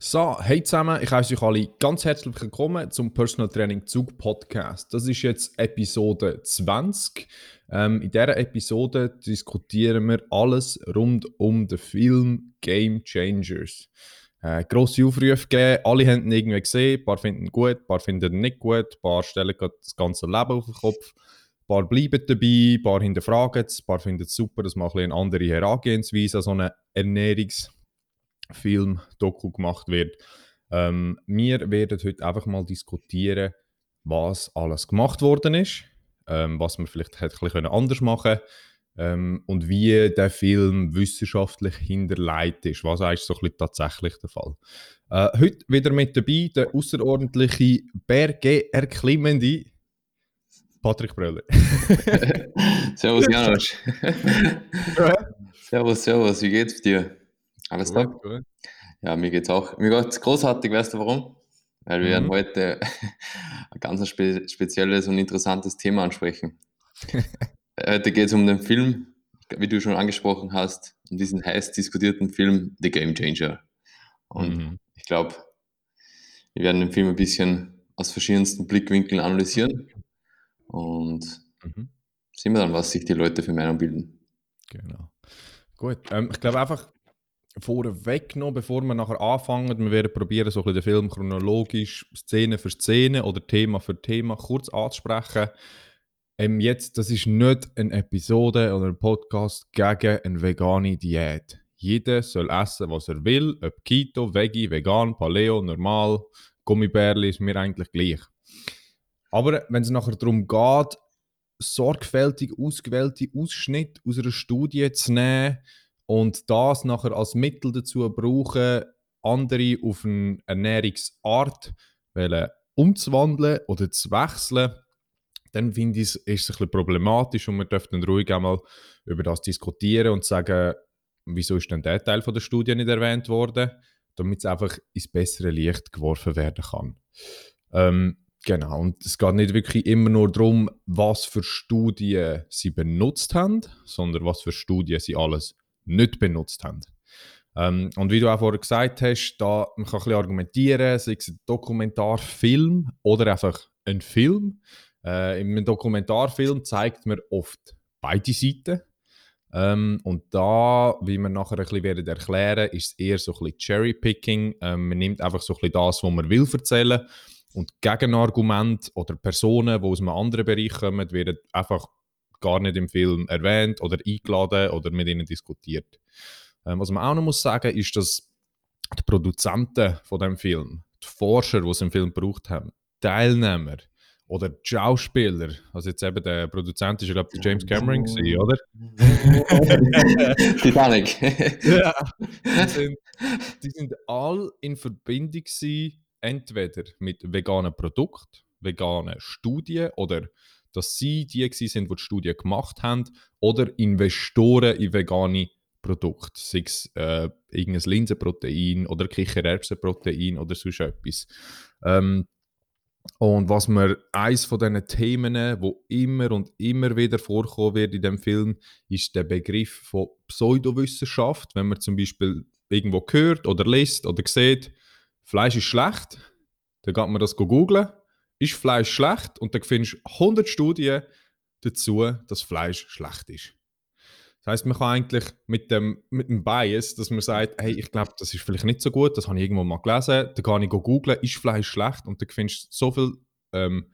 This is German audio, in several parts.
So, hey zusammen, ich heiße euch alle ganz herzlich willkommen zum Personal Training Zug Podcast. Das ist jetzt Episode 20. Ähm, in dieser Episode diskutieren wir alles rund um den Film Game Changers. Äh, grosse Aufrufe gegeben, alle haben ihn irgendwie gesehen, ein paar finden ihn gut, ein paar finden ihn nicht gut, ein paar stellen das ganze Leben auf den Kopf, ein paar bleiben dabei, ein paar hinterfragen es, ein paar finden es super, dass man ein eine andere Herangehensweise an so eine Ernährungs- Film, Doku gemacht wird. Ähm, wir werden heute einfach mal diskutieren, was alles gemacht worden ist, ähm, was man vielleicht hätte ein bisschen anders machen ähm, und wie der Film wissenschaftlich hinterlegt ist, was eigentlich so ein bisschen tatsächlich der Fall. Äh, heute wieder mit dabei der außerordentliche Berge erklimmende Patrick Bröller. servus Janosch. servus, servus, wie geht's dir? Alles klar? Ja, mir geht's auch. Mir geht's großartig, weißt du warum? Weil wir mhm. heute ein ganz spe spezielles und interessantes Thema ansprechen. heute geht es um den Film, wie du schon angesprochen hast, um diesen heiß diskutierten Film The Game Changer. Und mhm. ich glaube, wir werden den Film ein bisschen aus verschiedensten Blickwinkeln analysieren und mhm. sehen wir dann, was sich die Leute für Meinung bilden. Genau. Gut, ähm, ich glaube einfach, vorweg noch, bevor wir nachher anfangen, wir werden probieren, so ein den Film chronologisch, Szene für Szene oder Thema für Thema kurz anzusprechen. Ähm, jetzt, das ist nicht eine Episode oder ein Podcast gegen eine vegane Diät. Jeder soll essen, was er will, ob Keto, Veggie, Vegan, Paleo, Normal, Gummibärli, ist mir eigentlich gleich. Aber wenn es nachher darum geht, sorgfältig ausgewählte Ausschnitte aus einer Studie zu nehmen, und das nachher als Mittel dazu brauchen, andere auf eine Ernährungsart umzuwandeln oder zu wechseln, dann finde ich, es ein bisschen problematisch und wir dürfen ruhig einmal über das diskutieren und sagen, wieso ist denn der Teil von der Studie nicht erwähnt worden, damit es einfach ins bessere Licht geworfen werden kann. Ähm, genau, und es geht nicht wirklich immer nur darum, was für Studien sie benutzt haben, sondern was für Studien sie alles nicht benutzt haben. Ähm, und wie du auch vorher gesagt hast, da, man kann ein bisschen argumentieren, sei es ein Dokumentarfilm oder einfach ein Film. Äh, in einem Dokumentarfilm zeigt man oft beide Seiten. Ähm, und da, wie wir nachher ein bisschen werden erklären, ist es eher so ein bisschen Cherry-Picking. Ähm, man nimmt einfach so ein bisschen das, was man will erzählen und Gegenargumente oder Personen, die aus einem anderen Bereich kommen, werden einfach gar nicht im Film erwähnt oder eingeladen oder mit ihnen diskutiert. Ähm, was man auch noch muss sagen, ist, dass die Produzenten von dem Film, die Forscher, die es im Film gebraucht haben, Teilnehmer oder die Schauspieler, also jetzt eben der Produzent ist, glaube ich, James Cameron gewesen, oder? Titanic. ja, die sind, die sind all in Verbindung gewesen, entweder mit veganen Produkten, veganen Studien oder dass sie die sind, die die Studie gemacht haben, oder Investoren in vegane Produkte, sei es äh, irgendein Linsenprotein oder Kichererbsenprotein oder sonst etwas. Ähm, und was mir eins von diesen Themen, wo immer und immer wieder vorkommen wird in dem Film, ist der Begriff von Pseudowissenschaft. Wenn man zum Beispiel irgendwo hört oder liest oder sieht, Fleisch ist schlecht, dann geht man das googeln ist Fleisch schlecht? Und dann findest du 100 Studien dazu, dass Fleisch schlecht ist. Das heißt, man kann eigentlich mit dem, mit dem Bias, dass man sagt, hey, ich glaube, das ist vielleicht nicht so gut, das habe ich irgendwo mal gelesen, dann kann ich googeln, ist Fleisch schlecht? Und dann findest du so viele ähm,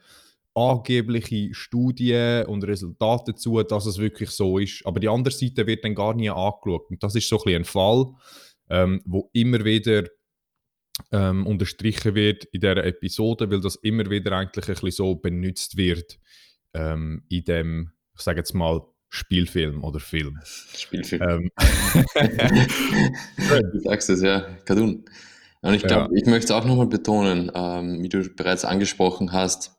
angebliche Studien und Resultate dazu, dass es wirklich so ist. Aber die andere Seite wird dann gar nie angeschaut. Und das ist so ein, ein Fall, ähm, wo immer wieder ähm, unterstrichen wird in dieser Episode, weil das immer wieder eigentlich ein bisschen so benutzt wird ähm, in dem, ich sage jetzt mal, Spielfilm oder Film. Spielfilm. Ähm. du sagst es, ja, Cartoon. Und ich glaube, ja. ich möchte es auch nochmal betonen, ähm, wie du bereits angesprochen hast,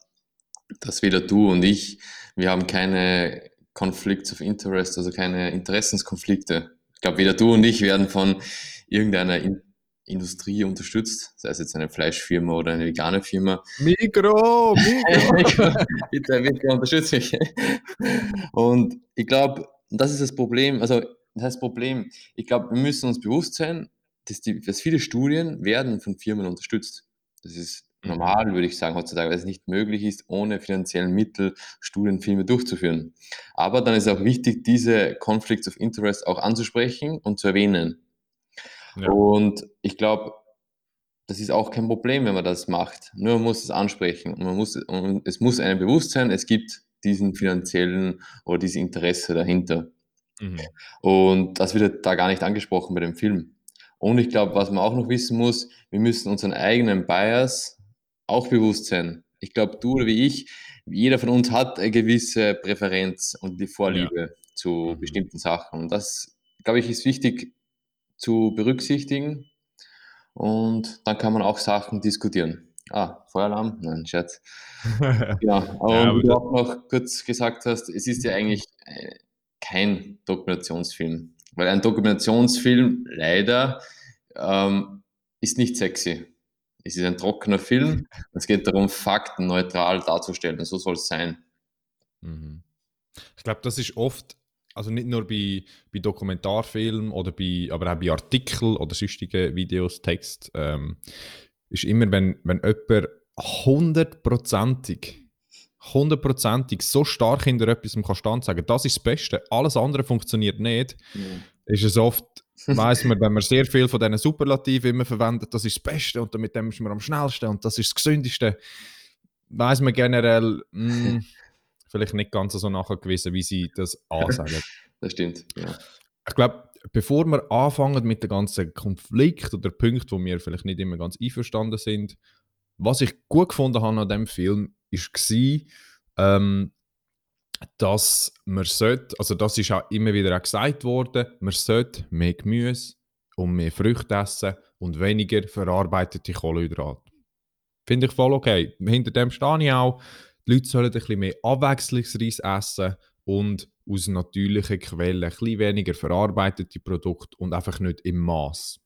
dass weder du und ich, wir haben keine Conflicts of Interest, also keine Interessenskonflikte. Ich glaube, weder du und ich werden von irgendeiner Industrie unterstützt, sei es jetzt eine Fleischfirma oder eine vegane Firma. Mikro, Mikro. bitte, bitte unterstützt mich. Und ich glaube, das ist das Problem, also das heißt Problem, ich glaube, wir müssen uns bewusst sein, dass, die, dass viele Studien werden von Firmen unterstützt. Das ist mhm. normal, würde ich sagen, heutzutage, weil es nicht möglich ist, ohne finanziellen Mittel Studienfilme durchzuführen. Aber dann ist auch wichtig, diese Conflicts of Interest auch anzusprechen und zu erwähnen. Ja. Und ich glaube, das ist auch kein Problem, wenn man das macht. Nur man muss es ansprechen und, man muss, und es muss einem bewusst sein, es gibt diesen finanziellen oder dieses Interesse dahinter. Mhm. Und das wird da gar nicht angesprochen bei dem Film. Und ich glaube, was man auch noch wissen muss, wir müssen unseren eigenen Bias auch bewusst sein. Ich glaube, du oder wie ich, jeder von uns hat eine gewisse Präferenz und die Vorliebe ja. zu mhm. bestimmten Sachen. Und das, glaube ich, ist wichtig zu berücksichtigen. Und dann kann man auch Sachen diskutieren. Ah, Feueralarm? Nein, Scherz. ja, aber, ja, wie du auch noch kurz gesagt hast, es ist ja eigentlich äh, kein Dokumentationsfilm. Weil ein Dokumentationsfilm leider ähm, ist nicht sexy. Es ist ein trockener Film. Es geht darum, Fakten neutral darzustellen. Und so soll es sein. Mhm. Ich glaube, das ist oft, also nicht nur bei, bei Dokumentarfilmen oder bei, aber auch bei Artikeln oder sonstigen Videos, Text, ähm, ist immer, wenn, wenn jemand hundertprozentig hundertprozentig so stark hinter etwas kann stand sagen, das ist das Beste, alles andere funktioniert nicht, mhm. ist es oft, weiß man, wenn man sehr viel von diesen Superlativen immer verwendet, das ist das Beste und mit dem ist man am schnellsten und das ist das Gesündeste, weiß man generell, mh, hm, vielleicht nicht ganz so nachgewiesen, wie sie das ansagen. Das stimmt, ja. Ich glaube, bevor wir anfangen mit dem ganzen Konflikt oder Punkten, wo wir vielleicht nicht immer ganz einverstanden sind, was ich gut gefunden habe an dem Film, war, ähm, dass man sollte, also das ist auch immer wieder auch gesagt worden, man sollte mehr Gemüse und mehr Früchte essen und weniger verarbeitete Kohlenhydrate. Finde ich voll okay. Hinter dem stehe ich auch. Die Leute sollen ein bisschen mehr Abwechslungsreis essen und aus natürlichen Quellen ein bisschen weniger verarbeitete Produkte und einfach nicht im Maß.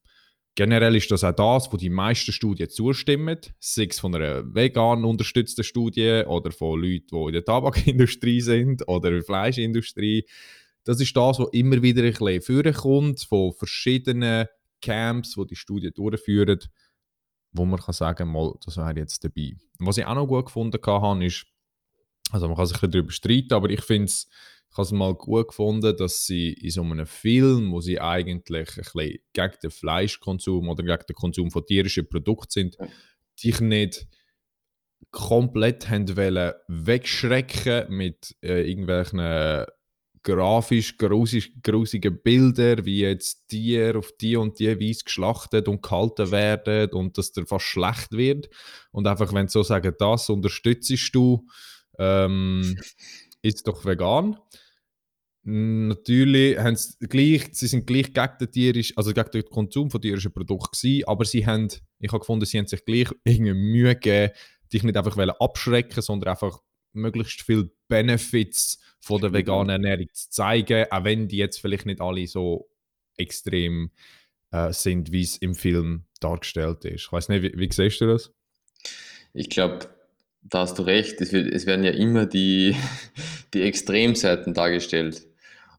Generell ist das auch das, wo die meisten Studien zustimmen, sei es von einer vegan unterstützten Studie oder von Leuten, die in der Tabakindustrie sind oder in der Fleischindustrie. Das ist das, was immer wieder ein bisschen vorkommt, von verschiedenen Camps, die die Studien durchführen, wo man kann sagen mal, das wäre jetzt dabei. Was ich auch noch gut gefunden habe, ist, also man kann sich ein bisschen darüber streiten, aber ich finde es ich habe es mal gut gefunden, dass sie in so einem Film, wo sie eigentlich ein bisschen gegen den Fleischkonsum oder gegen den Konsum von tierischen Produkten sind, ja. dich nicht komplett haben wollen wegschrecken mit äh, irgendwelchen grafisch grusigen Bildern, wie jetzt Tiere auf die und die Weise geschlachtet und gehalten werden und dass der fast schlecht wird. Und einfach, wenn sie so sagen, das unterstützt du, ähm, ist doch vegan. Natürlich haben sie gleich, sie sind gleich gegen den, tierisch, also gegen den Konsum von tierischen Produkten gewesen, aber sie haben, ich habe gefunden, sie haben sich gleich irgendwie Mühe gegeben, dich nicht einfach abschrecken, sondern einfach möglichst viele Benefits von der veganen Ernährung zu zeigen, auch wenn die jetzt vielleicht nicht alle so extrem äh, sind, wie es im Film dargestellt ist. Ich weiß nicht, wie, wie siehst du das? Ich glaube, da hast du recht, es, wird, es werden ja immer die, die Extremseiten dargestellt.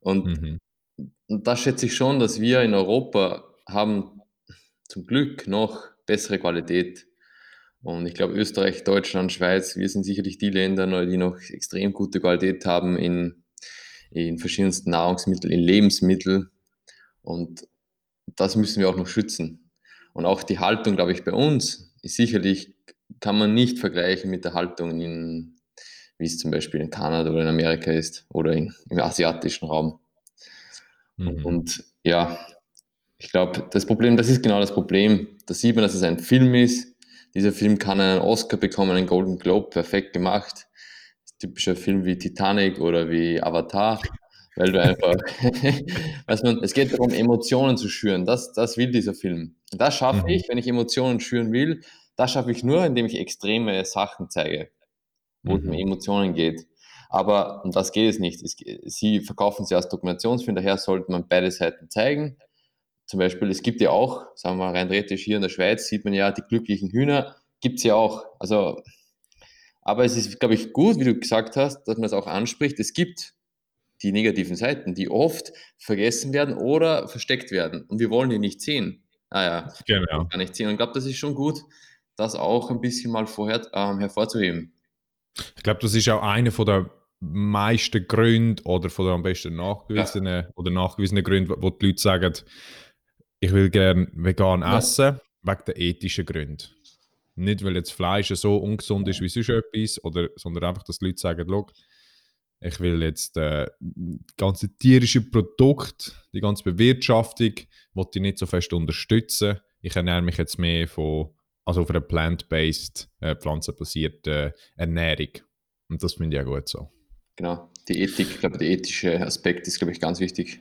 Und, mhm. da schätze ich schon, dass wir in Europa haben zum Glück noch bessere Qualität. Und ich glaube, Österreich, Deutschland, Schweiz, wir sind sicherlich die Länder, die noch extrem gute Qualität haben in, in verschiedensten Nahrungsmitteln, in Lebensmitteln. Und das müssen wir auch noch schützen. Und auch die Haltung, glaube ich, bei uns ist sicherlich kann man nicht vergleichen mit der Haltung in, wie es zum Beispiel in Kanada oder in Amerika ist oder in, im asiatischen Raum. Mhm. Und ja, ich glaube, das Problem, das ist genau das Problem. Da sieht man, dass es ein Film ist. Dieser Film kann einen Oscar bekommen, einen Golden Globe, perfekt gemacht. Typischer Film wie Titanic oder wie Avatar, weil du einfach, weiß man, es geht darum, Emotionen zu schüren. Das, das will dieser Film. Das schaffe mhm. ich, wenn ich Emotionen schüren will, das schaffe ich nur, indem ich extreme Sachen zeige, wo es um mhm. Emotionen geht. Aber um das geht es nicht. Es, sie verkaufen sie als Dokumentationsfilm, daher sollte man beide Seiten zeigen. Zum Beispiel, es gibt ja auch, sagen wir mal rein theoretisch hier in der Schweiz, sieht man ja die glücklichen Hühner, gibt es ja auch. Also, aber es ist, glaube ich, gut, wie du gesagt hast, dass man es auch anspricht. Es gibt die negativen Seiten, die oft vergessen werden oder versteckt werden. Und wir wollen die nicht sehen. Ah ja, genau. Kann ich ziehen. Und ich glaube, das ist schon gut, das auch ein bisschen mal vorher ähm, hervorzuheben. Ich glaube, das ist auch einer von der meisten Gründe oder von der am besten nachgewiesenen ja. oder nachgewiesenen Gründe, wo die Leute sagen, ich will gerne vegan ja. essen, wegen der ethischen Gründe. Nicht, weil jetzt Fleisch so ungesund ist wie sonst etwas, oder, sondern einfach, dass die Leute sagen, ich will jetzt äh, das ganze tierische Produkt, die ganze Bewirtschaftung, wollte ich nicht so fest unterstützen. Ich ernähre mich jetzt mehr von, also auf einer plant-based, äh, pflanzenbasierten Ernährung. Und das finde ich auch gut so. Genau, die Ethik, ich glaube, der ethische Aspekt ist, glaube ich, ganz wichtig.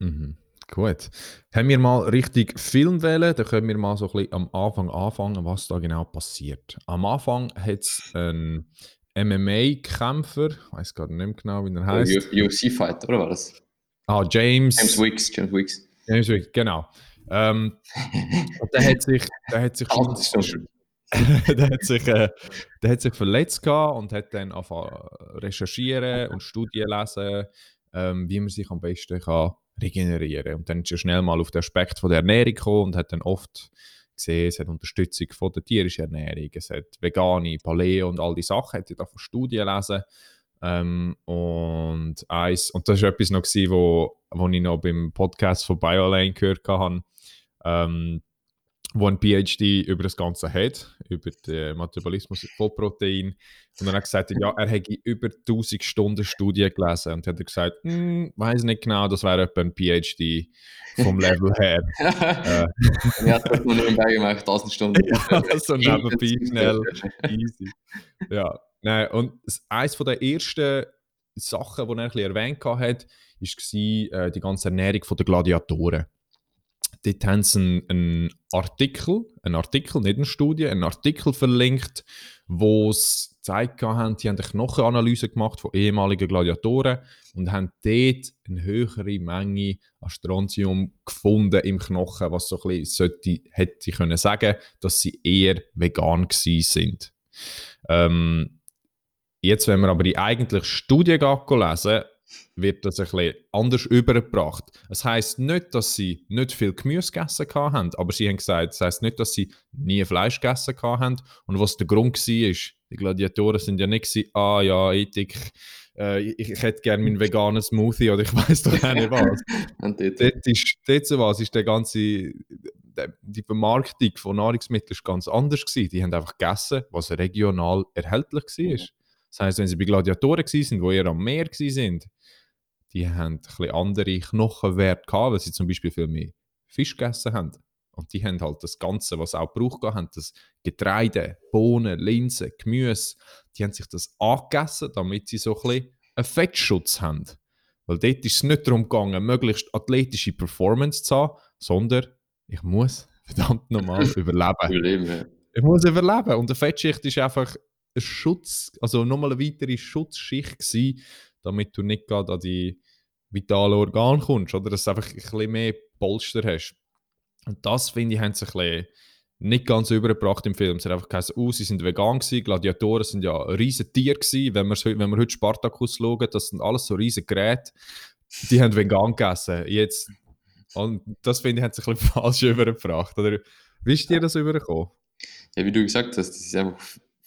Mhm. Gut. Haben wir mal richtig Film wählen, dann können wir mal so ein bisschen am Anfang anfangen, was da genau passiert. Am Anfang hat es einen MMA-Kämpfer, ich weiß gerade nicht mehr genau, wie er heißt. UFC-Fighter, oder war das? Ah, James. James Wicks, James Wicks. James Wicks, genau. Ähm, der hat sich, der hat sich, der hat sich, äh, der hat sich verletzt gehabt und hat dann angefangen recherchieren und Studien lesen, ähm, wie man sich am besten kann regenerieren. Und dann ist er schnell mal auf den Aspekt von der Ernährung gekommen und hat dann oft gesehen, es hat Unterstützung von der tierischen Ernährung, es hat vegane, Paleo und all die Sachen, hat er da von Studien lesen. Ähm, und eins, und das war etwas noch, gewesen, wo, wo ich noch beim Podcast von BioLane gehört habe. Ähm, wo ein PhD über das Ganze hat, über den Metabolismus von Protein. Und dann hat er gesagt, ja, er hätte über 1000 Stunden Studien gelesen. Und hat er gesagt, hm, weiß nicht genau, das wäre etwa ein PhD vom Level her. äh. Hat das nur nebenbei gemacht, 1000 Stunden. ja, so nebenbei schnell. Easy. Ja, nein, und eines der ersten Sachen, die er ein bisschen erwähnt hat, war äh, die ganze Ernährung der Gladiatoren dort haben sie einen, Artikel, einen Artikel, nicht eine Studie, einen Artikel verlinkt, wo sie gezeigt haben, die haben eine Knochenanalyse gemacht von ehemaligen Gladiatoren und haben dort eine höhere Menge an Strontium gefunden im Knochen, was so ein bisschen sollte, hätte können sagen, dass sie eher vegan gewesen sind. Ähm, jetzt, wenn wir aber die eigentliche Studie lesen, wird das ein bisschen anders übergebracht. Das heißt nicht, dass sie nicht viel Gemüse gegessen haben, aber sie haben gesagt, das heißt nicht, dass sie nie Fleisch gegessen haben. Und was der Grund war, ist, die Gladiatoren sind ja nicht gewesen, ah ja, Ethik, äh, ich, ich, hätte gerne meinen veganen Smoothie oder ich weiß doch auch nicht was. Und dort, dort, ist, dort so was ist der ganze, die Vermarktung von Nahrungsmitteln ganz anders gewesen. Die haben einfach gegessen, was regional erhältlich war. Das heißt, wenn sie bei Gladiatoren waren, die eher am Meer waren, die haben ein bisschen andere Knochenwerte gehabt, weil sie zum Beispiel viel mehr Fisch gegessen haben. Und die haben halt das Ganze, was auch gebraucht haben, das Getreide, Bohnen, Linsen, Gemüse, die haben sich das angegessen, damit sie so ein bisschen einen Fettschutz haben. Weil dort ist es nicht darum gegangen, möglichst athletische Performance zu haben, sondern ich muss verdammt normal überleben. überleben ja. Ich muss überleben. Und eine Fettschicht ist einfach ein Schutz, also nochmal eine weitere Schutzschicht gewesen, damit du nicht gerade an die vitalen Organe kommst, oder dass du einfach ein bisschen mehr Polster hast. Und das, finde ich, haben sie ein bisschen nicht ganz übergebracht im Film. Es hat einfach gesagt, oh, sie sind vegan gewesen, Gladiatoren sind ja riesige Tiere gewesen. Wenn wir, wenn wir heute Spartacus schauen, das sind alles so riesige Geräte, die haben vegan gegessen. Jetzt, und das, finde ich, haben sie ein bisschen falsch übergebracht. Oder wie ist dir das übergekommen? Ja, wie du gesagt hast, das ist einfach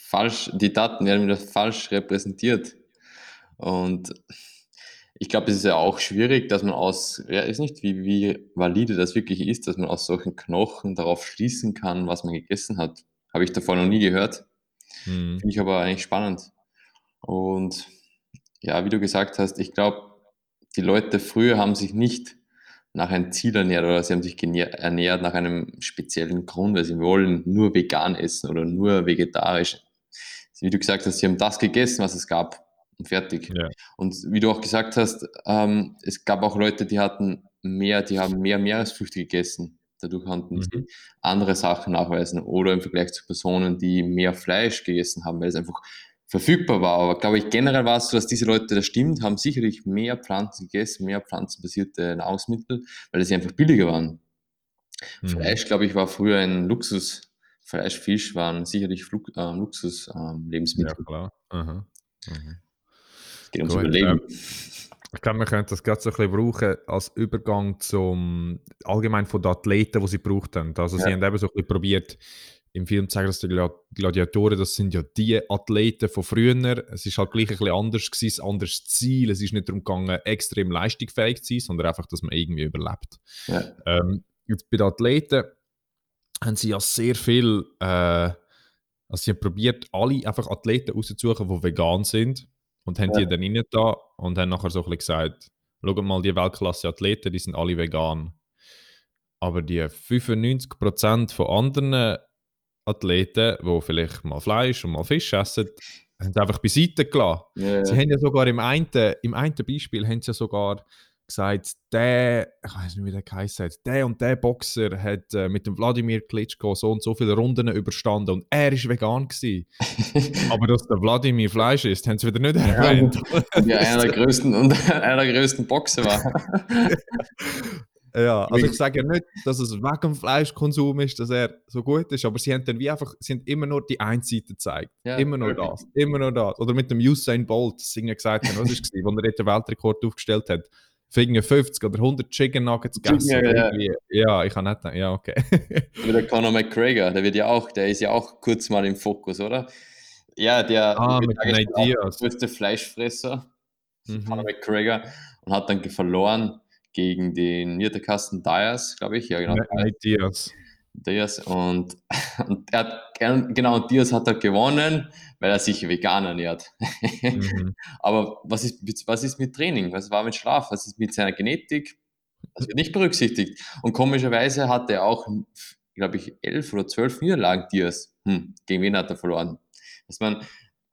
falsch, die Daten werden wieder falsch repräsentiert. Und ich glaube, es ist ja auch schwierig, dass man aus, ja, ist nicht, wie, wie valide das wirklich ist, dass man aus solchen Knochen darauf schließen kann, was man gegessen hat. Habe ich davor noch nie gehört. Mhm. Finde ich aber eigentlich spannend. Und ja, wie du gesagt hast, ich glaube, die Leute früher haben sich nicht nach einem Ziel ernährt oder sie haben sich ernährt nach einem speziellen Grund, weil sie wollen nur vegan essen oder nur vegetarisch wie du gesagt hast, sie haben das gegessen, was es gab und fertig. Ja. Und wie du auch gesagt hast, ähm, es gab auch Leute, die hatten mehr, die haben mehr Meeresfrüchte gegessen. Dadurch konnten mhm. sie andere Sachen nachweisen oder im Vergleich zu Personen, die mehr Fleisch gegessen haben, weil es einfach verfügbar war. Aber glaube ich, generell war es so, dass diese Leute, das stimmt, haben sicherlich mehr Pflanzen gegessen, mehr pflanzenbasierte Nahrungsmittel, weil sie einfach billiger waren. Mhm. Fleisch, glaube ich, war früher ein Luxus, Fleisch, Fisch waren sicherlich Flug, äh, Luxus-Lebensmittel. Ähm, ja, klar. Aha. Aha. Geht ums Überleben. Ähm, Ich glaube, wir können das gerade so ein bisschen brauchen als Übergang zum allgemein von den Athleten, die sie gebraucht haben. Also ja. sie haben eben so ein bisschen probiert, im Film zu sagen, dass die Gladiatoren, das sind ja die Athleten von früher. Es ist halt gleich ein bisschen anders gewesen, ein anderes Ziel. Es ist nicht darum gegangen, extrem leistungsfähig zu sein, sondern einfach, dass man irgendwie überlebt. Ja. Ähm, jetzt bei den Athleten haben sie ja sehr viel, äh, also sie haben probiert, alle einfach Athleten auszusuchen, die vegan sind und haben ja. die dann rein da und haben nachher so ein bisschen gesagt, schau mal, die Weltklasse-Athleten, die sind alle vegan. Aber die 95% von anderen Athleten, die vielleicht mal Fleisch und mal Fisch essen, haben sie einfach beiseite gelassen. Yeah. Sie haben ja sogar im einen, im einen Beispiel haben sie ja sogar gesagt, der, ich weiß nicht, wie der geheißen hat, der und der Boxer hat äh, mit dem Wladimir Klitschko so und so viele Runden überstanden und er ist vegan gewesen. Aber dass der Wladimir Fleisch ist, haben sie wieder nicht erwähnt. Ja, einer der größten und einer der größten Boxer war. Ja, also ich sage ja nicht, dass es wegen Fleischkonsum ist, dass er so gut ist, aber sie haben dann wie einfach, haben immer nur die eine Seite gezeigt. Ja, immer nur das, immer nur das. Oder mit dem Usain Bolt, das sie gesagt haben, was ist es, wo er den Weltrekord aufgestellt hat. Für 50 oder 100 Chicken Nuggets gegessen. Ja, ja. ja, ich kann nicht, ja, okay. Oder der Conor McGregor, der wird ja auch, der ist ja auch kurz mal im Fokus, oder? Ja, der ah, mit Ideas. größte Fleischfresser, mhm. Conor McGregor, und hat dann verloren gegen den Niederkasten Dias, glaube ich. Ja, genau. Nein, Diaz. Diaz. Und, und er hat, genau, Diaz hat er gewonnen, weil er sich vegan ernährt. Mhm. Aber was ist, was ist mit Training? Was war mit Schlaf? Was ist mit seiner Genetik? Das wird nicht berücksichtigt. Und komischerweise hat er auch, glaube ich, elf oder zwölf Niederlagen Diaz. Hm, gegen wen hat er verloren? Dass man,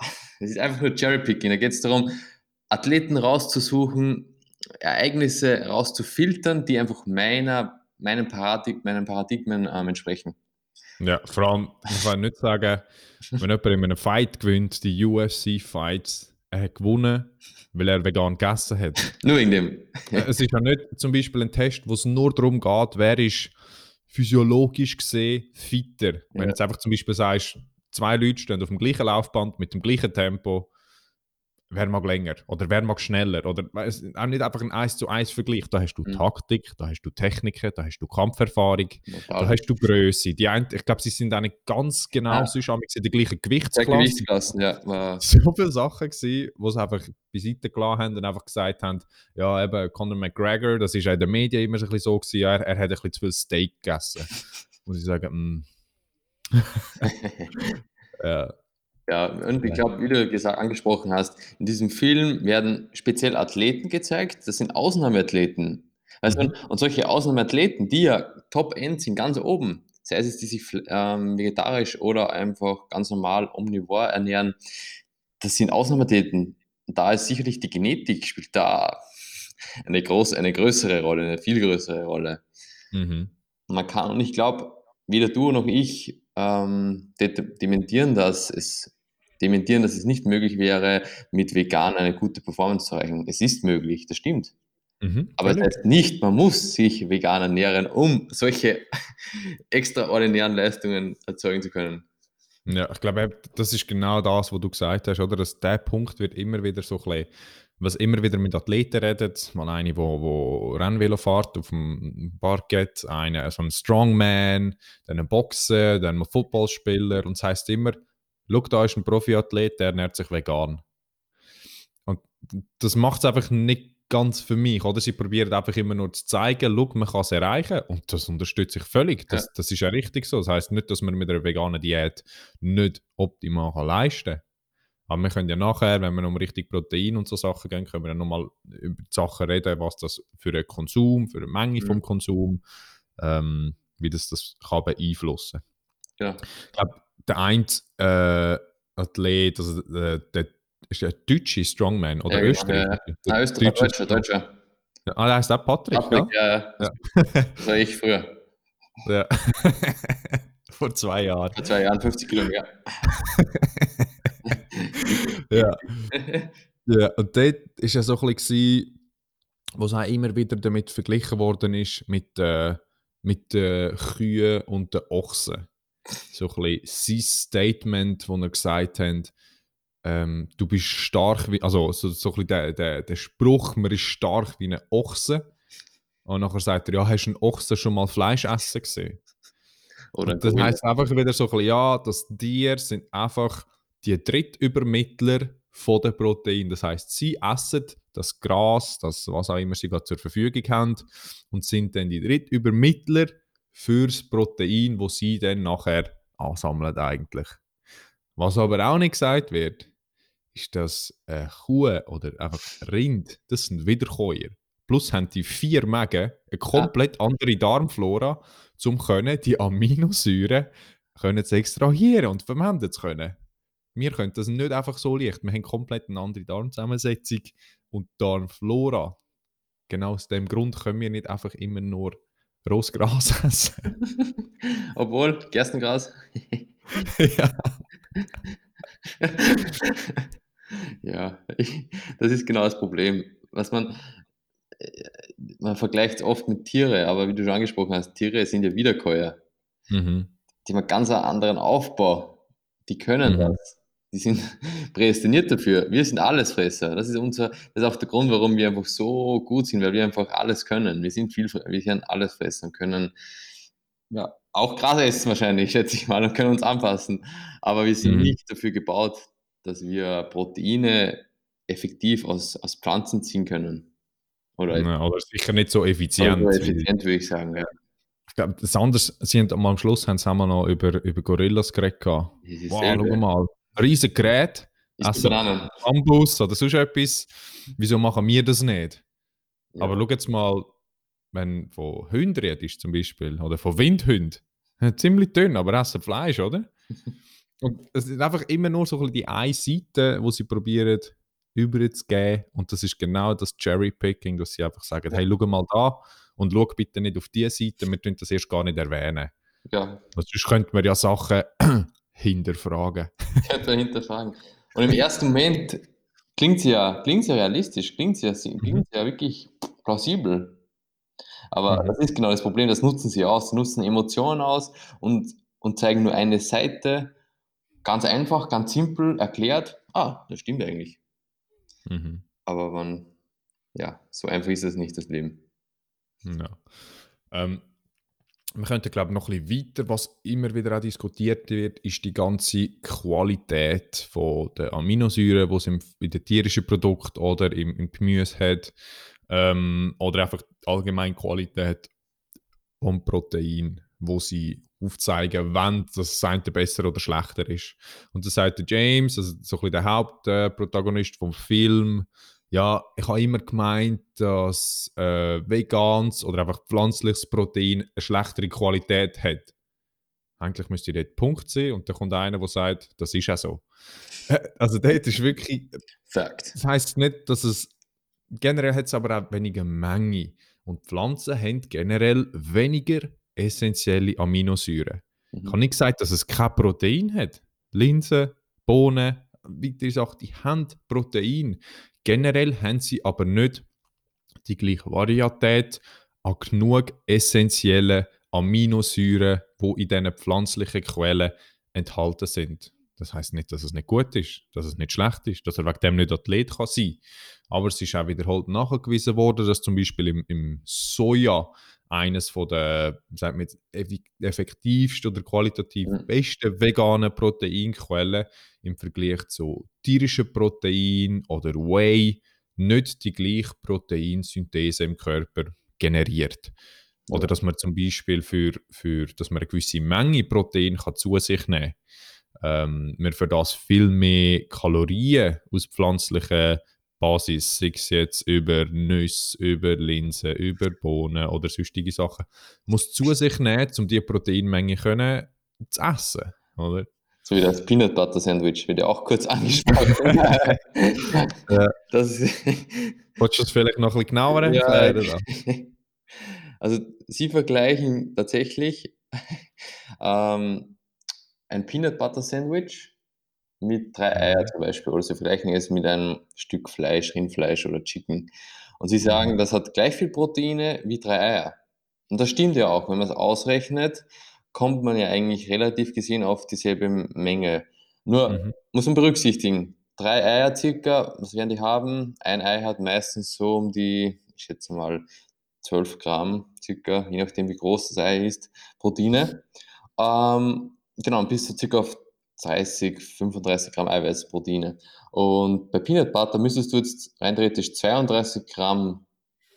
es ist einfach nur Cherrypicking. Da geht es darum, Athleten rauszusuchen, Ereignisse rauszufiltern, die einfach meiner, meinen, Paradig meinen Paradigmen ähm, entsprechen. Ja, vor allem, ich kann nicht sagen, wenn jemand in einem Fight gewinnt, die UFC-Fights, er hat gewonnen, weil er vegan gegessen hat. nur in dem. es ist ja nicht zum Beispiel ein Test, wo es nur darum geht, wer ist physiologisch gesehen fitter. Wenn ja. du jetzt einfach zum Beispiel sagst, zwei Leute stehen auf dem gleichen Laufband mit dem gleichen Tempo, wer mag länger oder wer mag schneller oder auch nicht einfach ein 1 zu 1 Vergleich. Da hast du mhm. Taktik, da hast du Techniken, da hast du Kampferfahrung, Total. da hast du Größe. Die ein, ich glaube, sie sind auch nicht ganz genau ja. sonst in der gleichen Gewichtsklasse. Der Gewichtsklasse ja. So viele Sachen gewesen, wo sie einfach beiseite gelassen haben und einfach gesagt haben, ja eben Conor McGregor, das ist ja in den Medien immer so ein bisschen so gewesen, ja, er, er hat ein bisschen zu viel Steak gegessen. Muss ich sagen, mm. ja. Ja, und ich glaube, wie du gesagt, angesprochen hast, in diesem Film werden speziell Athleten gezeigt. Das sind Ausnahmeathleten. Weißt mhm. und solche Ausnahmeathleten, die ja Top-End sind, ganz oben, sei es, die sich ähm, vegetarisch oder einfach ganz normal omnivor ernähren, das sind Ausnahmeathleten. Da ist sicherlich die Genetik, spielt da eine, groß, eine größere Rolle, eine viel größere Rolle. Mhm. Man kann, und ich glaube, weder du noch ich ähm, dementieren, dass es dementieren, dass es nicht möglich wäre, mit vegan eine gute Performance zu erreichen. Es ist möglich, das stimmt. Mhm, Aber es das heißt nicht, man muss sich vegan ernähren, um solche extraordinären Leistungen erzeugen zu können. Ja, ich glaube, das ist genau das, was du gesagt hast, oder? Dass der Punkt wird immer wieder so ein bisschen, was immer wieder mit Athleten redet, mal eine, wo, wo Rennvelo fährt auf dem Parkett, eine, so ein Strongman, dann ein Boxer, dann ein Footballspieler und es das heißt immer, schau, da ist ein Profiathlet, der ernährt sich vegan. Und das macht es einfach nicht ganz für mich, oder? Sie probieren einfach immer nur zu zeigen, schau, man kann es erreichen und das unterstütze ich völlig. Das, ja. das ist ja richtig so. Das heißt nicht, dass man mit einer veganen Diät nicht optimal kann leisten kann. Aber wir können ja nachher, wenn wir um richtig Protein und so Sachen gehen, können wir ja nochmal über die Sachen reden, was das für einen Konsum, für eine Menge mhm. vom Konsum, ähm, wie das das kann beeinflussen. Ja. Ich glaube, der eine äh, Athlet, also der, der ist der deutsche Strongman oder ja, genau, Österreicher? Ja, ja. Österreicher, Deutscher, Deutscher. Ja, ah, der heißt auch Patrick, Patrick ja? ja. Das war ich früher. Ja. Vor zwei Jahren. Vor zwei Jahren, 50 Kilometer. ja. ja, und dort war ja so ein bisschen, wo es auch immer wieder damit verglichen worden ist mit, äh, mit den Kühen und den Ochsen so ein bisschen sein Statement, wo er gesagt hat, ähm, du bist stark wie, also so, so ein bisschen der, der, der Spruch, man ist stark wie ein Ochse. Und nachher sagt er, ja, hast du einen Ochsen schon mal Fleisch essen gesehen? Oder das heißt einfach wieder so ein bisschen, ja, dass Tiere sind einfach die Drittübermittler von den Proteinen. Das heißt, sie essen das Gras, das was auch immer sie gerade zur Verfügung haben und sind dann die Drittübermittler fürs Protein, wo sie dann nachher ansammeln eigentlich. Was aber auch nicht gesagt wird, ist, dass eine Kuh oder einfach Rind, das sind Wiederkäuer. Plus haben die vier Mägen eine komplett ja. andere Darmflora, um können die Aminosäuren können zu extrahieren und verwenden zu können. Wir können das nicht einfach so leicht. Wir haben komplett eine andere Darmzusammensetzung und Darmflora. Genau aus dem Grund können wir nicht einfach immer nur rohes Gras essen. Obwohl, Gerstengras. ja. ja, das ist genau das Problem. Was man, äh, man vergleicht es oft mit Tiere, aber wie du schon angesprochen hast, Tiere sind ja Wiederkäuer. Mhm. Die haben einen ganz anderen Aufbau. Die können mhm. das. Die sind prädestiniert dafür. Wir sind Allesfresser. Das ist unser, das ist auch der Grund, warum wir einfach so gut sind, weil wir einfach alles können. Wir sind viel, wir sind Allesfresser und können ja, auch Gras essen wahrscheinlich, schätze ich mal, und können uns anpassen. Aber wir sind mhm. nicht dafür gebaut, dass wir Proteine effektiv aus, aus Pflanzen ziehen können. Oder, ja, oder sicher nicht so effizient. So effizient würde ich sagen, ja. Ich glaube, das anders, sie haben, am Schluss haben, haben wir noch über, über Gorillas geredet. Wow, schau mal. Riesen Gerät, essen Bambus oder sonst etwas. Wieso machen wir das nicht? Ja. Aber schau jetzt mal, wenn von Hunden redest zum Beispiel, oder von Windhunden, ziemlich dünn, aber essen Fleisch, oder? Und es ist einfach immer nur so ein die eine Seite, wo sie probieren überzugeben. Und das ist genau das Cherry-Picking, dass sie einfach sagen, hey, schau mal da und schau bitte nicht auf diese Seite, wir tun das erst gar nicht erwähnen. Ja. sonst könnte man ja Sachen hinterfragen. Könnte man hinterfragen. Und im ersten Moment klingt sie ja, klingt sie ja realistisch, klingt sie ja, klingt sie ja wirklich plausibel. Aber mhm. das ist genau das Problem, das nutzen sie aus, nutzen Emotionen aus und, und zeigen nur eine Seite, ganz einfach, ganz simpel erklärt, ah, das stimmt eigentlich. Mhm. Aber man, ja, so einfach ist es nicht, das Leben. Ja. Ähm, wir könnten, glaube ich, noch ein bisschen weiter, was immer wieder auch diskutiert wird, ist die ganze Qualität von der Aminosäuren, die es im, in den tierischen Produkten oder im, im Gemüse hat ähm, oder einfach allgemein Qualität vom Protein, wo sie aufzeigen, wenn das eine besser oder schlechter ist. Und das sagt der James, also so ein bisschen der Hauptprotagonist äh, vom Film. Ja, ich habe immer gemeint, dass äh, veganes oder einfach pflanzliches Protein eine schlechtere Qualität hat. Eigentlich müsste ich dort Punkt sein und dann kommt einer, der sagt, das ist auch so. Also dort ist wirklich... Fakt. Das heisst nicht, dass es Generell hat es aber auch weniger Menge. Und Pflanzen haben generell weniger essentielle Aminosäuren. Mhm. Ich habe nicht gesagt, dass es kein Protein hat. Linsen, Bohnen, weitere Sachen, die haben Protein. Generell haben sie aber nicht die gleiche Varietät an genug essentiellen Aminosäuren, die in diesen pflanzlichen Quellen enthalten sind. Das heißt nicht, dass es nicht gut ist, dass es nicht schlecht ist, dass er wegen dem nicht Athlet kann sein Aber es ist auch wiederholt nachgewiesen worden, dass zum Beispiel im, im Soja eines von der sagt man effektivsten oder qualitativ mhm. besten veganen Proteinquellen im Vergleich zu tierischen Proteinen oder Whey nicht die gleiche Proteinsynthese im Körper generiert. Oder dass man zum Beispiel für, für dass man eine gewisse Menge Protein kann zu sich nehmen kann ähm, wir für das viel mehr Kalorien aus pflanzlicher Basis, sei es jetzt über Nüsse, über Linsen, über Bohnen oder sonstige Sachen, muss zu sich nehmen, um diese Proteinmenge können zu essen, oder? So wie das Peanut Butter Sandwich, wird ja auch kurz angesprochen. das Wolltest du das vielleicht noch ein bisschen genauer erklären? Ja. Also, Sie vergleichen tatsächlich ähm, ein Peanut Butter Sandwich mit drei Eier mhm. zum Beispiel. Oder sie vergleichen es mit einem Stück Fleisch, Rindfleisch oder Chicken. Und sie sagen, mhm. das hat gleich viel Proteine wie drei Eier. Und das stimmt ja auch. Wenn man es ausrechnet, kommt man ja eigentlich relativ gesehen auf dieselbe Menge. Nur mhm. muss man berücksichtigen, drei Eier circa, was werden die haben? Ein Ei hat meistens so um die, ich schätze mal, 12 Gramm circa, je nachdem wie groß das Ei ist, Proteine. Ähm, genau, bis zu circa auf 30, 35 Gramm Eiweißproteine. Und bei Peanut Butter müsstest du jetzt rein theoretisch 32 Gramm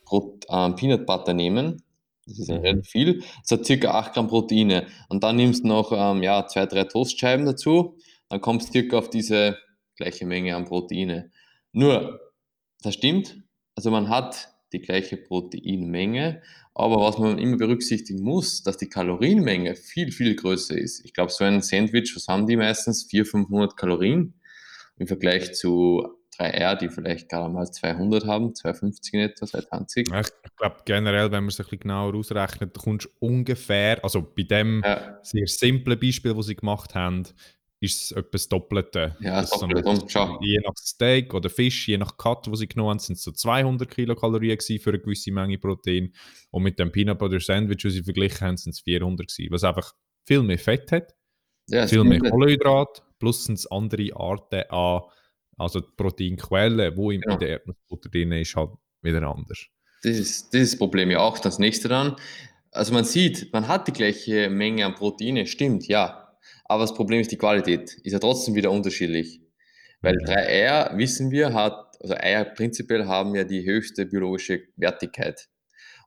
Pro, äh, Peanut Butter nehmen. Das ist ja mhm. relativ viel. Das hat circa 8 Gramm Proteine. Und dann nimmst du noch ähm, ja, zwei, drei Toastscheiben dazu. Dann kommst du circa auf diese gleiche Menge an Proteine. Nur, das stimmt. Also man hat die gleiche Proteinmenge, aber was man immer berücksichtigen muss, dass die Kalorienmenge viel, viel größer ist. Ich glaube, so ein Sandwich, was haben die meistens? 400, 500 Kalorien im Vergleich zu 3R, die vielleicht gerade mal 200 haben, 250 in etwa, 220. Ich glaube generell, wenn man es ein bisschen genauer ausrechnet, kommst du ungefähr, also bei dem ja. sehr simplen Beispiel, das sie gemacht haben, ist es etwas Doppelte. Ja, das Doppelte, so Je nach Steak oder Fisch, je nach Cut, was sie genommen haben, sind es so 200 Kilokalorien für eine gewisse Menge Protein. Und mit dem Peanut Butter Sandwich, das sie verglichen haben, sind es 400 gewesen, was einfach viel mehr Fett hat, ja, viel mehr Kohlenhydrat, plus sind es andere Arten an, also die Proteinquellen, wo genau. in der Erdnussbutter drin ist, halt wieder anders. Das ist, das ist das Problem ja auch. Das nächste dann, also man sieht, man hat die gleiche Menge an Proteine, stimmt, ja, aber das Problem ist die Qualität, ist ja trotzdem wieder unterschiedlich. Weil 3R, wissen wir, hat, also Eier prinzipiell haben ja die höchste biologische Wertigkeit.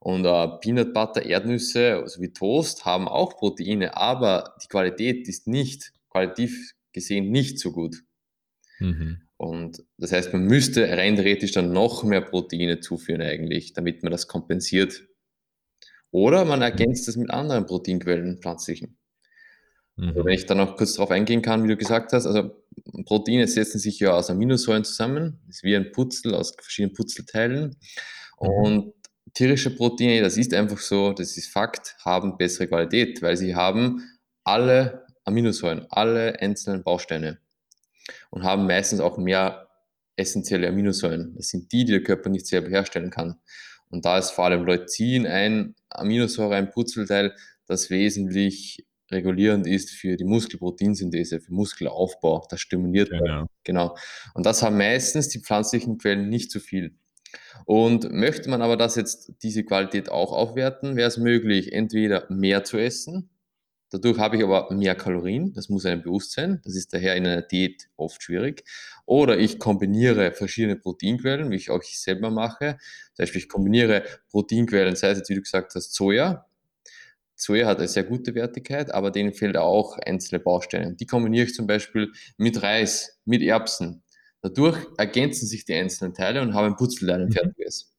Und äh, Peanut Butter, Erdnüsse sowie also Toast haben auch Proteine, aber die Qualität ist nicht, qualitativ gesehen, nicht so gut. Mhm. Und das heißt, man müsste rein theoretisch dann noch mehr Proteine zuführen eigentlich, damit man das kompensiert. Oder man ergänzt es mit anderen Proteinquellen, pflanzlichen. Also wenn ich dann noch kurz darauf eingehen kann, wie du gesagt hast, also Proteine setzen sich ja aus Aminosäuren zusammen, ist wie ein Putzel aus verschiedenen Putzelteilen. Mhm. Und tierische Proteine, das ist einfach so, das ist Fakt, haben bessere Qualität, weil sie haben alle Aminosäuren, alle einzelnen Bausteine und haben meistens auch mehr essentielle Aminosäuren. Das sind die, die der Körper nicht selber herstellen kann. Und da ist vor allem Leucin ein Aminosäure, ein Putzelteil, das wesentlich regulierend ist für die Muskelproteinsynthese, für Muskelaufbau. Das stimuliert. Genau. genau. Und das haben meistens die pflanzlichen Quellen nicht so viel. Und möchte man aber das jetzt, diese Qualität auch aufwerten, wäre es möglich, entweder mehr zu essen. Dadurch habe ich aber mehr Kalorien, das muss einem bewusst sein. Das ist daher in einer Diät oft schwierig. Oder ich kombiniere verschiedene Proteinquellen, wie ich auch selber mache. Zum Beispiel, ich kombiniere Proteinquellen, sei es jetzt, wie du gesagt hast, Soja, Soja hat eine sehr gute Wertigkeit, aber denen fehlt auch einzelne Bausteine. Die kombiniere ich zum Beispiel mit Reis, mit Erbsen. Dadurch ergänzen sich die einzelnen Teile und habe ein Putzelteil, ein mhm. fertiges.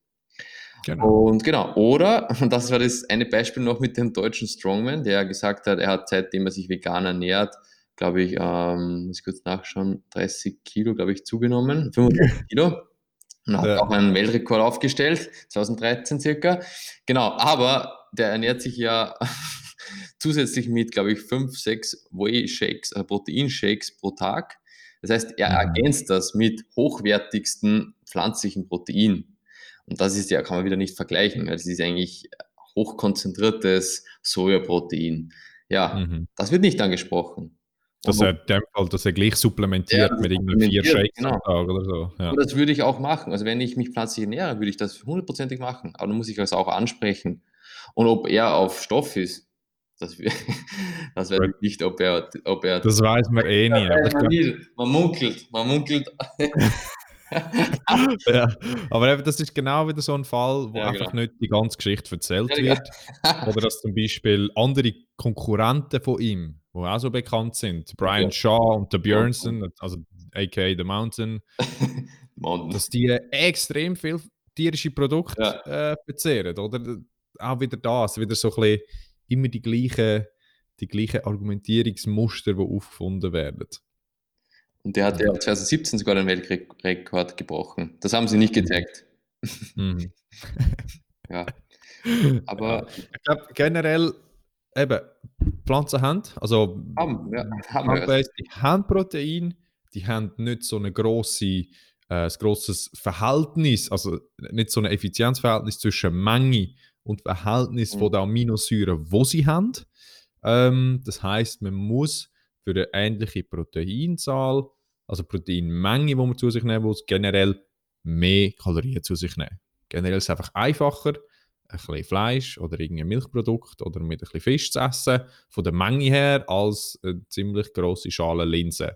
Genau. Und genau, oder, und das war das eine Beispiel noch mit dem deutschen Strongman, der gesagt hat, er hat seitdem er sich vegan ernährt, glaube ich, ähm, muss ich kurz nachschauen, 30 Kilo, glaube ich, zugenommen, 35 Kilo. Und hat ja. auch einen Weltrekord aufgestellt, 2013 circa. Genau, aber der ernährt sich ja zusätzlich mit, glaube ich, fünf, sechs Whey-Shakes, äh, Proteinshakes pro Tag. Das heißt, er mhm. ergänzt das mit hochwertigsten pflanzlichen Protein. Und das ist ja, kann man wieder nicht vergleichen, weil es ist eigentlich hochkonzentriertes Sojaprotein. Ja, mhm. das wird nicht angesprochen. Dass er, dem Fall, dass er gleich supplementiert ja, mit irgendwie vier Shakes genau. am Tag oder so. Ja. das würde ich auch machen. Also wenn ich mich pflanzlich ernähre, würde ich das hundertprozentig machen. Aber dann muss ich das auch ansprechen. Und ob er auf Stoff ist, das, das weiß ich nicht, ob er, ob er. Das weiß man eh nicht. Man, nicht. man munkelt, man munkelt. ja, aber eben, das ist genau wieder so ein Fall, wo ja, einfach genau. nicht die ganze Geschichte erzählt ja, wird. Oder dass zum Beispiel andere Konkurrenten von ihm, die auch so bekannt sind, Brian ja. Shaw und der Björnson, also aka The Mountain, dass die extrem viel tierische Produkte äh, verzehren. Oder auch wieder das, wieder so ein bisschen immer die gleichen, die gleichen Argumentierungsmuster, die aufgefunden werden. Und der hat ja 2017 sogar den Weltrekord gebrochen. Das haben sie nicht gezeigt. Mhm. ja. Aber ich glaube generell eben Pflanzen haben, also haben, ja, haben, wir. die haben Protein, die haben nicht so eine grosse äh, ein grosses Verhältnis, also nicht so ein Effizienzverhältnis zwischen Menge und Verhältnis mhm. von der Aminosäuren, wo sie haben. Ähm, das heißt, man muss für eine ähnliche Proteinzahl, also Proteinmenge, die man zu sich nehmen muss, generell mehr Kalorien zu sich nehmen. Generell ist es einfach einfacher, ein bisschen Fleisch oder irgendein Milchprodukt oder mit ein bisschen Fisch zu essen, von der Menge her, als eine ziemlich grosse Schale Linsen.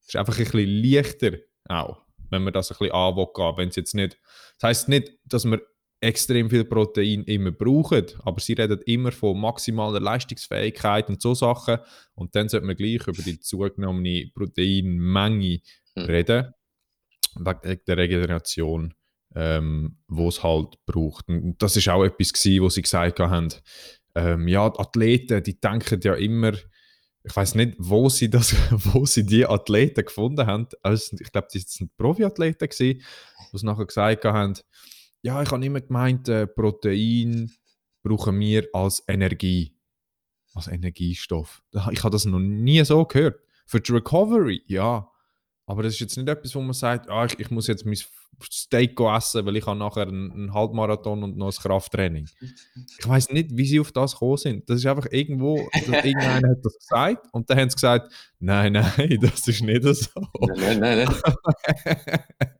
Es ist einfach ein bisschen leichter auch, wenn man das ein bisschen anwogen wenn es jetzt nicht, das heisst nicht, dass man extrem viel Protein immer brauchen, aber sie reden immer von maximaler Leistungsfähigkeit und so Sachen und dann sollte man gleich über die zugenommene Proteinmenge hm. reden, wegen der Regeneration ähm, wo es halt braucht. Und das ist auch etwas gewesen, wo sie gesagt haben, ähm, ja, die Athleten, die denken ja immer, ich weiß nicht, wo sie das, wo sie die Athleten gefunden haben. Also, ich glaube, das sind Profiathleten gewesen, die nachher gesagt haben, ja, ich habe immer gemeint, äh, Protein brauchen wir als Energie, als Energiestoff. Ich habe das noch nie so gehört. Für die Recovery, ja. Aber das ist jetzt nicht etwas, wo man sagt, ah, ich, ich muss jetzt mein Steak essen, weil ich habe nachher einen, einen Halbmarathon und noch ein Krafttraining. Ich weiß nicht, wie sie auf das gekommen sind. Das ist einfach irgendwo, irgendeiner hat das gesagt und dann haben sie gesagt, nein, nein, das ist nicht so. Nein, nein, nein.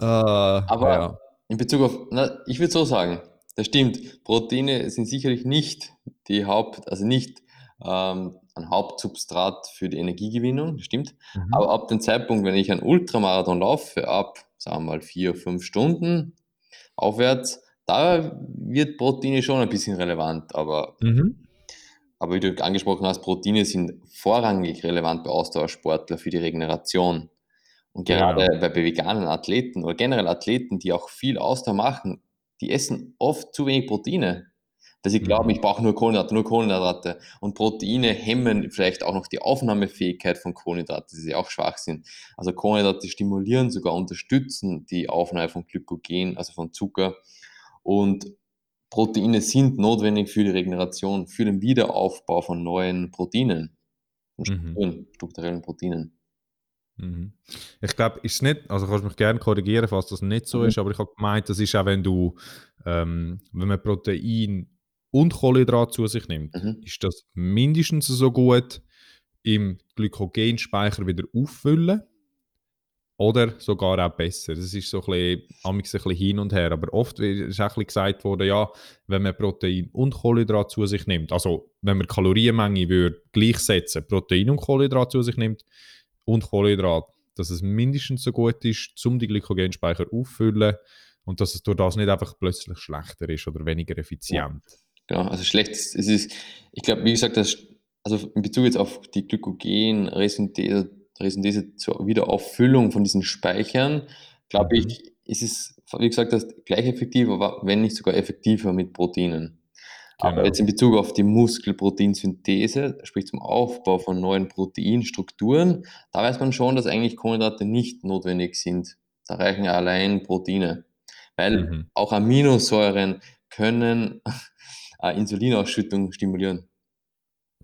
uh, Aber ja. in Bezug auf, na, ich würde so sagen, das stimmt, Proteine sind sicherlich nicht die Haupt, also nicht ähm, ein Hauptsubstrat für die Energiegewinnung, das stimmt. Mhm. Aber ab dem Zeitpunkt, wenn ich einen Ultramarathon laufe, ab, sagen wir mal, vier, fünf Stunden aufwärts, da wird Proteine schon ein bisschen relevant. Aber, mhm. aber wie du angesprochen hast, Proteine sind vorrangig relevant bei Ausdauersportlern für die Regeneration. Und gerade ja. bei veganen Athleten oder generell Athleten, die auch viel Ausdauer machen, die essen oft zu wenig Proteine dass glaube, mhm. ich brauche nur Kohlenhydrate, nur Kohlenhydrate. Und Proteine hemmen vielleicht auch noch die Aufnahmefähigkeit von Kohlenhydraten, die sie auch schwach sind. Also Kohlenhydrate stimulieren, sogar unterstützen die Aufnahme von Glykogen, also von Zucker. Und Proteine sind notwendig für die Regeneration, für den Wiederaufbau von neuen Proteinen, mhm. strukturellen Proteinen. Mhm. Ich glaube, ist nicht, also kannst du mich gerne korrigieren, falls das nicht so mhm. ist, aber ich habe gemeint, das ist auch, wenn du, ähm, wenn man Protein und Kohlenhydrat zu sich nimmt, mhm. ist das mindestens so gut im Glykogenspeicher wieder auffüllen oder sogar auch besser. Das ist so ein bisschen, ein bisschen hin und her. Aber oft ist auch ein gesagt worden, ja, wenn man Protein und Kohlenhydrat zu sich nimmt, also wenn man Kalorienmenge würde gleichsetzen, Protein und Kohlenhydrat zu sich nimmt und Kohlenhydrat, dass es mindestens so gut ist, um die Glykogenspeicher auffüllen und dass es durch das nicht einfach plötzlich schlechter ist oder weniger effizient. Ja. Genau, also schlecht, es ist, ich glaube, wie gesagt, das, also in Bezug jetzt auf die Glykogen-Resynthese Resynthese zur Wiederauffüllung von diesen Speichern, glaube mhm. ich, ist es, wie gesagt, das gleich effektiv, aber wenn nicht sogar effektiver mit Proteinen. Genau. Aber jetzt in Bezug auf die Muskelproteinsynthese, sprich zum Aufbau von neuen Proteinstrukturen, da weiß man schon, dass eigentlich Kohlenhydrate nicht notwendig sind. Da reichen ja allein Proteine. Weil mhm. auch Aminosäuren können äh, Insulinausschüttung stimulieren.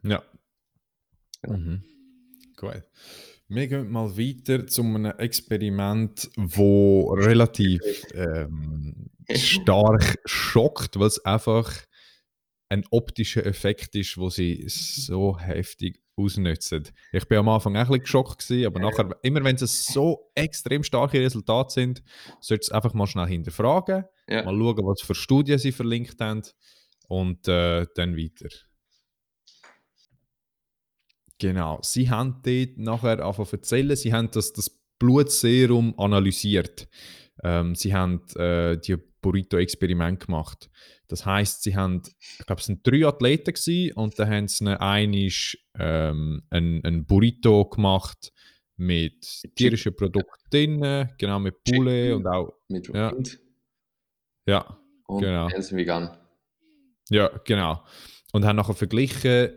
Ja. Genau. Mhm. Cool. Wir gehen mal weiter zu einem Experiment, wo relativ ähm, stark schockt, weil es einfach ein optischer Effekt ist, wo sie so heftig ausnutzen. Ich bin am Anfang auch ein bisschen geschockt gewesen, aber nachher, immer wenn es so extrem starke Resultate sind, solltest du es einfach mal schnell hinterfragen, ja. mal schauen, was für Studien sie verlinkt haben und äh, dann weiter. Genau, sie haben dort nachher einfach erzählen, sie haben das, das Blutserum analysiert. Ähm, sie haben äh, die Burrito-Experiment gemacht. Das heißt, sie haben, ich glaube, es sind drei Athleten gewesen, und dann haben sie einisch ähm, ein, ein Burrito gemacht mit tierischen Produkten genau mit Poulet und auch mit ja, ja und genau. vegan. Ja, genau. Und haben nachher verglichen,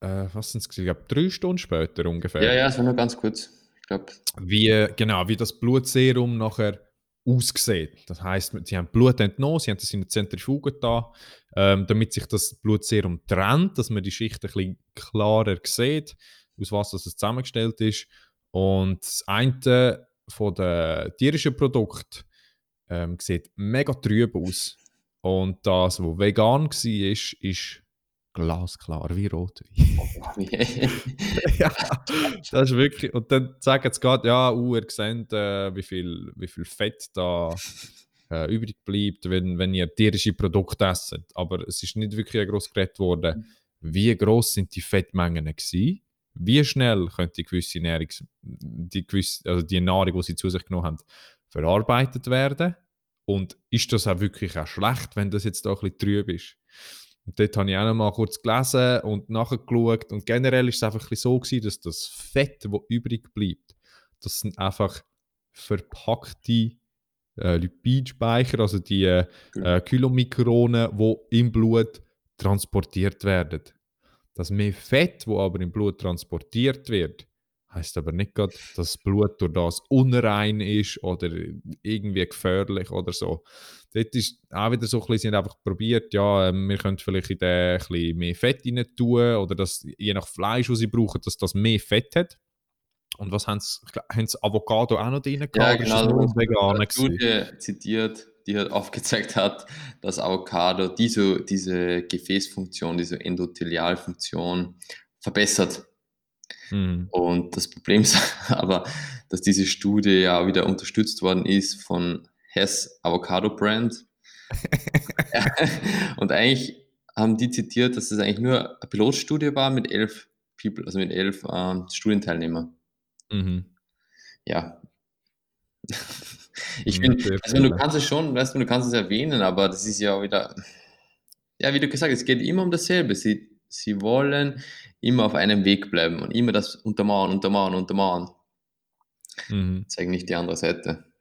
äh, was sind es, ich glaube, drei Stunden später ungefähr. Ja, ja, so nur ganz kurz. Ich glaube. Wie, genau, wie das Blutserum nachher aussieht. Das heißt, sie haben Blut entnommen, sie haben das in eine Zentrifuge da, ähm, damit sich das Blutserum trennt, dass man die Schicht ein bisschen klarer sieht, aus was das zusammengestellt ist. Und das eine von den tierischen Produkten ähm, sieht mega trüb aus. Und das, was vegan war, ist glasklar, wie Rotwein. Ja, das ist wirklich. Und dann sagen sie gerade, ja, uh, ihr seht, äh, wie, viel, wie viel Fett da äh, übrig bleibt, wenn, wenn ihr tierische Produkte esst. Aber es ist nicht wirklich groß geredet worden, wie groß sind die Fettmengen gewesen, wie schnell könnte die gewisse Nahrung, die, gewisse, also die Nahrung, die sie zu sich genommen haben, verarbeitet werden. Und ist das auch wirklich auch schlecht, wenn das jetzt da ein bisschen trüb ist? Und dort habe ich auch noch mal kurz gelesen und nachgeschaut. Und generell ist es einfach ein so gewesen, dass das Fett, das übrig bleibt, das sind einfach verpackte äh, Lipidspeicher, also die äh, genau. Kilomikronen, die im Blut transportiert werden. Das mehr Fett, wo aber im Blut transportiert wird, heißt aber nicht gerade, dass das Blut durch das unrein ist oder irgendwie gefährlich oder so. Dort ist auch wieder so ein bisschen, sie haben einfach probiert, ja, ähm, wir können vielleicht in den ein bisschen mehr Fett rein tun oder dass, je nach Fleisch, das sie brauchen, dass das mehr Fett hat. Und was haben sie, haben sie Avocado auch noch drin gehabt? Ja, genau. Das eine Studie zitiert, die halt aufgezeigt hat, dass Avocado diese, diese Gefäßfunktion, diese Endothelialfunktion verbessert. Mhm. Und das Problem ist aber, dass diese Studie ja wieder unterstützt worden ist von Hess Avocado Brand. und eigentlich haben die zitiert, dass es eigentlich nur eine Pilotstudie war mit elf People, also mit elf ähm, Studienteilnehmern. Mhm. Ja. ich finde, also du kannst es schon, weißt du, du kannst es erwähnen, aber das ist ja wieder, ja, wie du gesagt hast, es geht immer um dasselbe. Sie, sie wollen immer auf einem Weg bleiben und immer das untermauern, untermauern, untermauern. Mhm. Zeigen nicht die andere Seite.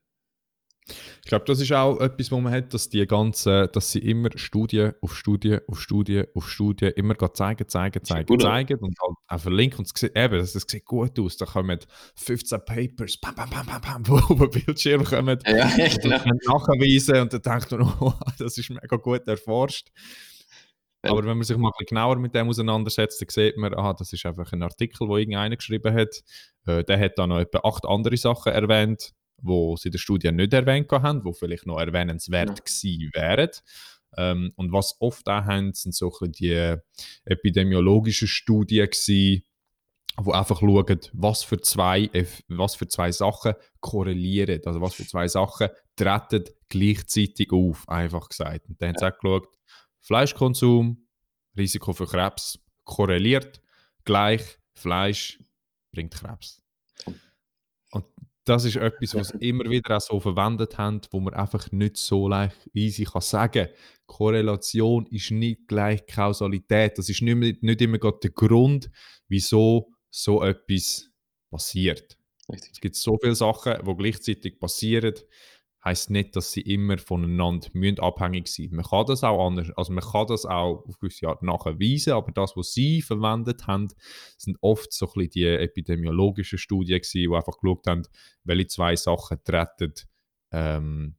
Ich glaube, das ist auch etwas, wo man hat, dass die ganzen, dass sie immer Studien auf Studien auf Studien auf Studien immer zeigen, zeigen, zeigen, zeigen und halt auch verlinken und es sieht, eben, das, das sieht gut aus. Da kommen 15 Papers, bam, bam, bam, bam, bam, wo auf den Bildschirm kommen ja, echt, und genau. nachweisen und dann denkt man, oh, das ist mega gut erforscht. Aber wenn man sich mal ein bisschen genauer mit dem auseinandersetzt, dann sieht man, aha, das ist einfach ein Artikel, wo irgendeiner geschrieben hat. Äh, der hat da noch etwa acht andere Sachen erwähnt, wo sie in der Studie nicht erwähnt haben, wo vielleicht noch erwähnenswert ja. gewesen wären. Ähm, und was oft auch haben, sind so die epidemiologischen Studien gewesen, wo einfach schauen, was für zwei, was für zwei Sachen korrelieren, also was für zwei Sachen treten gleichzeitig auf, einfach gesagt. Und dann haben sie auch geschaut, Fleischkonsum, Risiko für Krebs korreliert, gleich Fleisch bringt Krebs. Das ist etwas, was immer wieder auch so verwendet haben, wo man einfach nicht so leicht easy kann sagen. Korrelation ist nicht gleich Kausalität. Das ist nicht, mehr, nicht immer der Grund, wieso so etwas passiert. Richtig. Es gibt so viele Sachen, die gleichzeitig passieren heißt nicht, dass sie immer voneinander müssen abhängig sind. Man kann das auch anders, also man kann das auch auf gewisse Art nachweisen, aber das, was sie verwendet haben, sind oft so ein bisschen die epidemiologischen Studien gewesen, die einfach geschaut haben, welche zwei Sachen treten, ähm,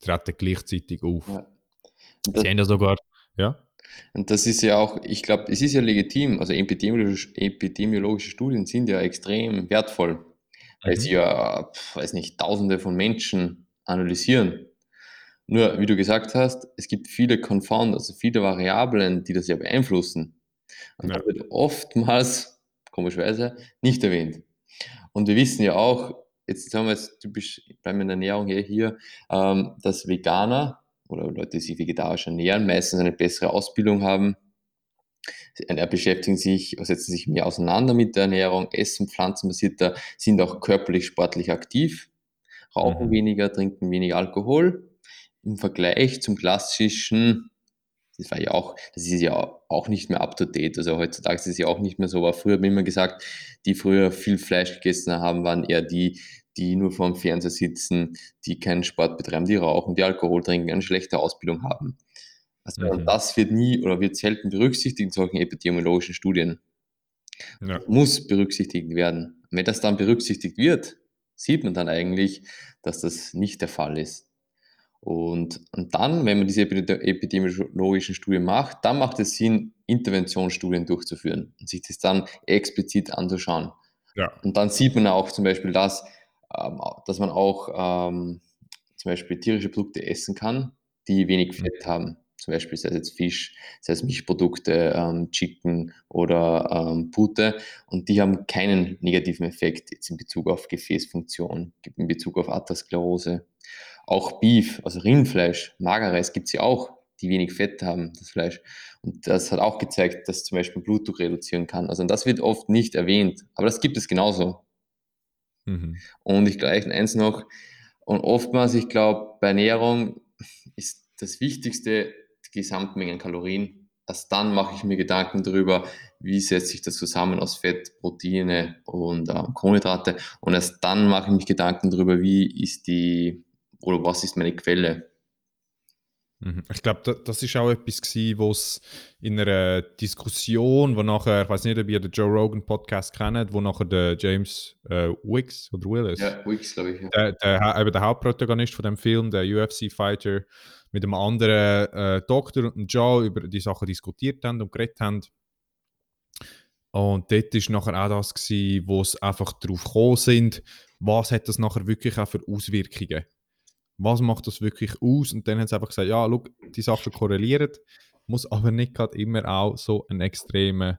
treten gleichzeitig auf. Ja. Sie haben ja sogar, ja. Und das ist ja auch, ich glaube, es ist ja legitim, also epidemiologische, epidemiologische Studien sind ja extrem wertvoll, weil mhm. sie ja, weiß nicht, tausende von Menschen analysieren. Nur, wie du gesagt hast, es gibt viele Confound, also viele Variablen, die das ja beeinflussen. Und ja. das wird oftmals, komischerweise, nicht erwähnt. Und wir wissen ja auch, jetzt haben wir jetzt typisch in der Ernährung hier, hier ähm, dass Veganer oder Leute, die sich vegetarisch ernähren, meistens eine bessere Ausbildung haben, er beschäftigen sich, setzen sich mehr auseinander mit der Ernährung, essen pflanzenbasierter, sind auch körperlich, sportlich aktiv rauchen mhm. weniger, trinken weniger Alkohol. Im Vergleich zum klassischen, das war ja auch, das ist ja auch nicht mehr up to date. Also heutzutage ist es ja auch nicht mehr so. Aber früher habe ich immer gesagt, die früher viel Fleisch gegessen haben, waren eher die, die nur vorm Fernseher sitzen, die keinen Sport betreiben, die rauchen, die Alkohol trinken, eine schlechte Ausbildung haben. Also mhm. das wird nie oder wird selten berücksichtigt in solchen epidemiologischen Studien. Ja. Muss berücksichtigt werden. wenn das dann berücksichtigt wird, sieht man dann eigentlich, dass das nicht der Fall ist. Und, und dann, wenn man diese epidemiologischen Studien macht, dann macht es Sinn, Interventionsstudien durchzuführen und sich das dann explizit anzuschauen. Ja. Und dann sieht man auch zum Beispiel das, ähm, dass man auch ähm, zum Beispiel tierische Produkte essen kann, die wenig. Fett haben. Zum Beispiel sei es jetzt Fisch, sei es Milchprodukte, ähm, Chicken oder ähm, Pute und die haben keinen negativen Effekt jetzt in Bezug auf Gefäßfunktion, in Bezug auf Atherosklerose. Auch Beef, also Rindfleisch, Magerreis gibt es ja auch, die wenig Fett haben, das Fleisch. Und das hat auch gezeigt, dass zum Beispiel Blutdruck reduzieren kann. Also das wird oft nicht erwähnt, aber das gibt es genauso. Mhm. Und ich gleich eins noch, und oftmals, ich glaube, bei Ernährung ist das Wichtigste Gesamtmengen Kalorien. Erst dann mache ich mir Gedanken darüber, wie setzt sich das zusammen aus Fett, Proteine und äh, Kohlenhydrate. Und erst dann mache ich mir Gedanken darüber, wie ist die oder was ist meine Quelle. Mhm. Ich glaube, das ist auch etwas gewesen, was in einer Diskussion, wo nachher, ich weiß nicht, ob ihr den Joe Rogan Podcast kennt, wo nachher der James äh, Wicks oder Willis, ja, Wicks, glaube ich, ja. der, der, der Hauptprotagonist von dem Film, der UFC-Fighter, mit einem anderen äh, Doktor und Joe über die Sachen diskutiert haben und geredet haben. Und dort war nachher auch das, gewesen, wo es einfach darauf gekommen sind, was hat das nachher wirklich auch für Auswirkungen was macht das wirklich aus? Und dann haben sie einfach gesagt, ja, schau, die Sachen korrelieren, muss aber nicht gerade immer auch so einen extremen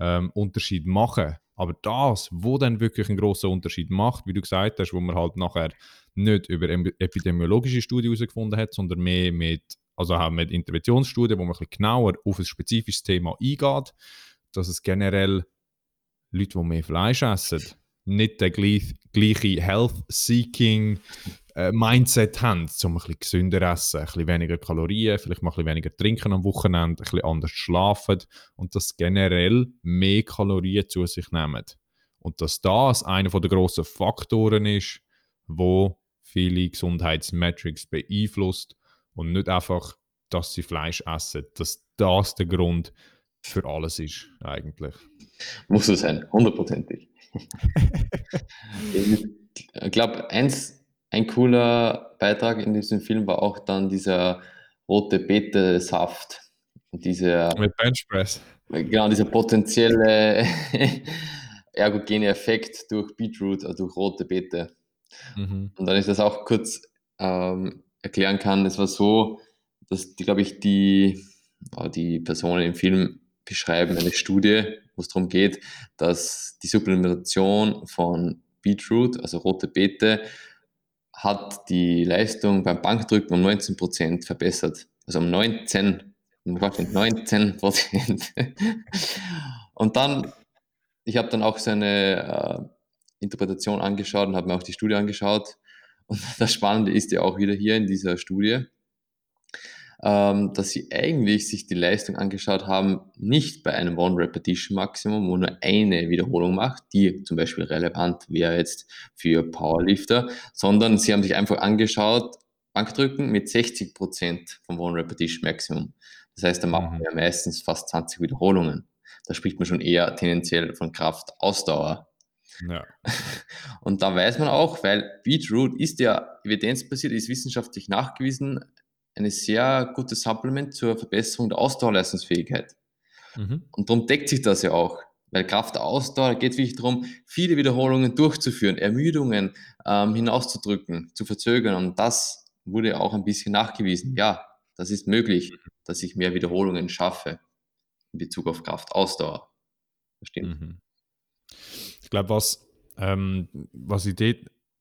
ähm, Unterschied machen. Aber das, wo dann wirklich einen großen Unterschied macht, wie du gesagt hast, wo man halt nachher nicht über epidemiologische Studien herausgefunden hat, sondern mehr mit, also mit Interventionsstudien, wo man ein bisschen genauer auf ein spezifisches Thema eingeht, dass es generell Leute, die mehr Fleisch essen, nicht der gleiche Health-Seeking äh, Mindset haben, um ein bisschen gesünder essen, ein bisschen weniger Kalorien, vielleicht mal ein bisschen weniger trinken am Wochenende, ein bisschen anders schlafen und dass generell mehr Kalorien zu sich nehmen. Und dass das einer der grossen Faktoren ist, wo viele Gesundheitsmetrics beeinflusst und nicht einfach, dass sie Fleisch essen. Dass das der Grund für alles ist, eigentlich. Muss es sein, hundertprozentig. ich glaube, eins ein cooler Beitrag in diesem Film war auch dann dieser rote Beete-Saft. Dieser, Mit Benchpress. Genau, dieser potenzielle ergogene Effekt durch Beetroot, also durch rote Beete. Mhm. Und dann ist das auch kurz ähm, erklären kann, es war so, dass, die, glaube ich, die, die Personen im Film beschreiben eine Studie, wo es darum geht, dass die Supplementation von Beetroot, also rote Beete, hat die Leistung beim Bankdrücken um 19 Prozent verbessert. Also um 19, um 19 Prozent. und dann, ich habe dann auch seine äh, Interpretation angeschaut und habe mir auch die Studie angeschaut. Und das Spannende ist ja auch wieder hier in dieser Studie, ähm, dass sie eigentlich sich die Leistung angeschaut haben, nicht bei einem One-Repetition-Maximum, wo nur eine Wiederholung macht, die zum Beispiel relevant wäre jetzt für Powerlifter, sondern sie haben sich einfach angeschaut, Bankdrücken mit 60% vom One-Repetition-Maximum. Das heißt, da machen mhm. wir meistens fast 20 Wiederholungen. Da spricht man schon eher tendenziell von Kraftausdauer. Ja. Und da weiß man auch, weil Beetroot ist ja evidenzbasiert, ist wissenschaftlich nachgewiesen, eine sehr gute Supplement zur Verbesserung der Ausdauerleistungsfähigkeit. Mhm. Und darum deckt sich das ja auch. Weil Kraft der Ausdauer geht wirklich darum, viele Wiederholungen durchzuführen, Ermüdungen ähm, hinauszudrücken, zu verzögern. Und das wurde auch ein bisschen nachgewiesen. Ja, das ist möglich, dass ich mehr Wiederholungen schaffe in Bezug auf Kraft, Ausdauer. Das stimmt. Mhm. Ich glaube, was, ähm, was ich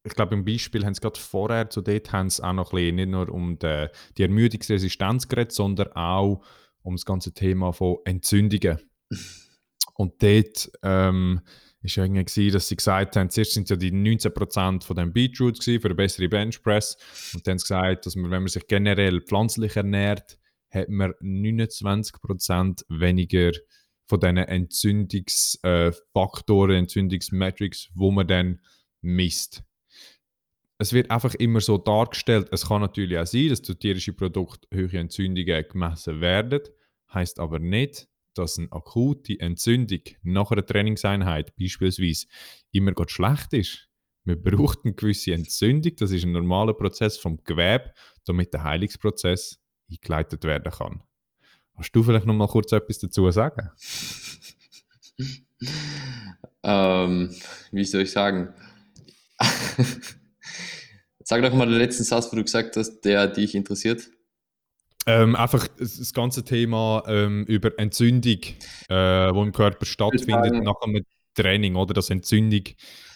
ich glaube, im Beispiel haben sie gerade vorher zu dort haben sie auch noch ein bisschen, nicht nur um die, die Ermüdungsresistenz geredet, sondern auch um das ganze Thema von Entzündungen. Und dort ähm, ist ja irgendwie gewesen, dass sie gesagt haben, zuerst sind ja die 19% von dem Beetroot gewesen, für eine bessere Benchpress. Und dann haben sie gesagt, dass man, wenn man sich generell pflanzlich ernährt, hat man 29% weniger von diesen Entzündungsfaktoren, äh, Entzündungsmetrics, wo man dann misst es wird einfach immer so dargestellt, es kann natürlich auch sein, dass durch tierische Produkte höhere Entzündungen gemessen werden, heißt aber nicht, dass eine akute Entzündung nach einer Trainingseinheit beispielsweise immer schlecht ist. Man braucht eine gewisse Entzündung, das ist ein normaler Prozess vom Gewebe, damit der Heilungsprozess eingeleitet werden kann. Hast du vielleicht noch mal kurz etwas dazu sagen? ähm, wie soll ich sagen? Sag doch mal den letzten Satz, wo du gesagt hast, der dich interessiert. Ähm, einfach das ganze Thema ähm, über Entzündung, äh, wo im Körper stattfindet nach einem Training, oder dass Entzündung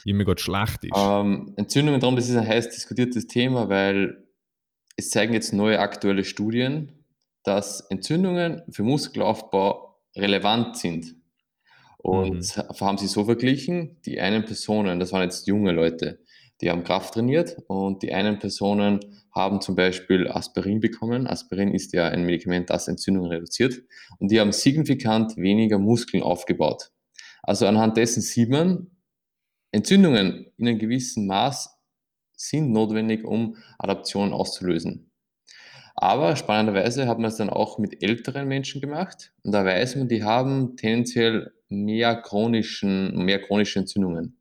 immer gut schlecht ist. Ähm, Entzündungen, darum, das ist ein heiß diskutiertes Thema, weil es zeigen jetzt neue aktuelle Studien, dass Entzündungen für Muskelaufbau relevant sind. Und mhm. haben sie so verglichen, die einen Personen, das waren jetzt junge Leute, die haben Kraft trainiert und die einen Personen haben zum Beispiel Aspirin bekommen. Aspirin ist ja ein Medikament, das Entzündungen reduziert. Und die haben signifikant weniger Muskeln aufgebaut. Also anhand dessen sieht man, Entzündungen in einem gewissen Maß sind notwendig, um Adaptionen auszulösen. Aber spannenderweise hat man es dann auch mit älteren Menschen gemacht. Und da weiß man, die haben tendenziell mehr, chronischen, mehr chronische Entzündungen.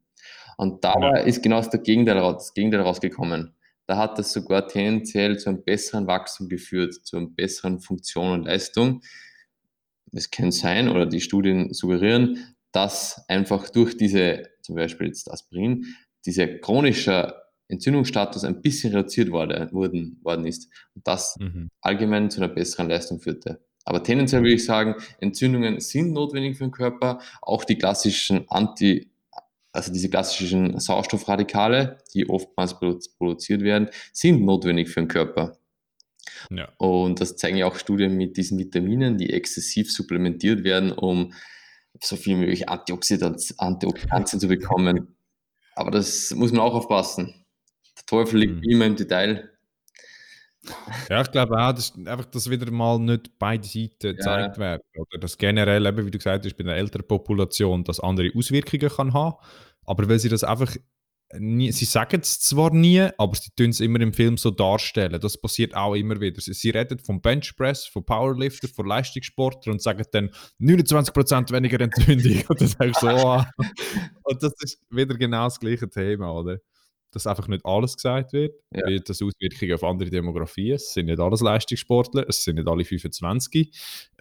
Und dabei ist genau das Gegenteil, das Gegenteil rausgekommen. Da hat das sogar tendenziell zu einem besseren Wachstum geführt, zu einer besseren Funktion und Leistung. Es kann sein, oder die Studien suggerieren, dass einfach durch diese, zum Beispiel jetzt Aspirin, dieser chronische Entzündungsstatus ein bisschen reduziert wurde, worden, worden ist und das mhm. allgemein zu einer besseren Leistung führte. Aber tendenziell würde ich sagen, Entzündungen sind notwendig für den Körper. Auch die klassischen Anti, also diese klassischen Sauerstoffradikale, die oftmals produziert werden, sind notwendig für den Körper. Ja. Und das zeigen ja auch Studien mit diesen Vitaminen, die exzessiv supplementiert werden, um so viel wie möglich Antioxidantien zu bekommen. Aber das muss man auch aufpassen. Der Teufel liegt mhm. immer im Detail. Ja, ich glaube auch, dass, einfach, dass wieder mal nicht beide Seiten gezeigt ja. werden. Oder dass generell, eben, wie du gesagt hast, bei einer älteren Population das andere Auswirkungen kann haben. Aber weil sie das einfach nie, sie sagen es zwar nie, aber sie tun es immer im Film so darstellen. Das passiert auch immer wieder. Sie, sie reden vom Benchpress, von Powerlifter, von Leistungssportler und sagen dann 29% weniger Entzündung. und das ist so. Oh. und das ist wieder genau das gleiche Thema, oder? Dass einfach nicht alles gesagt wird, ja. wie das Auswirkungen auf andere Demografien. Es sind nicht alles Leistungssportler, es sind nicht alle 25.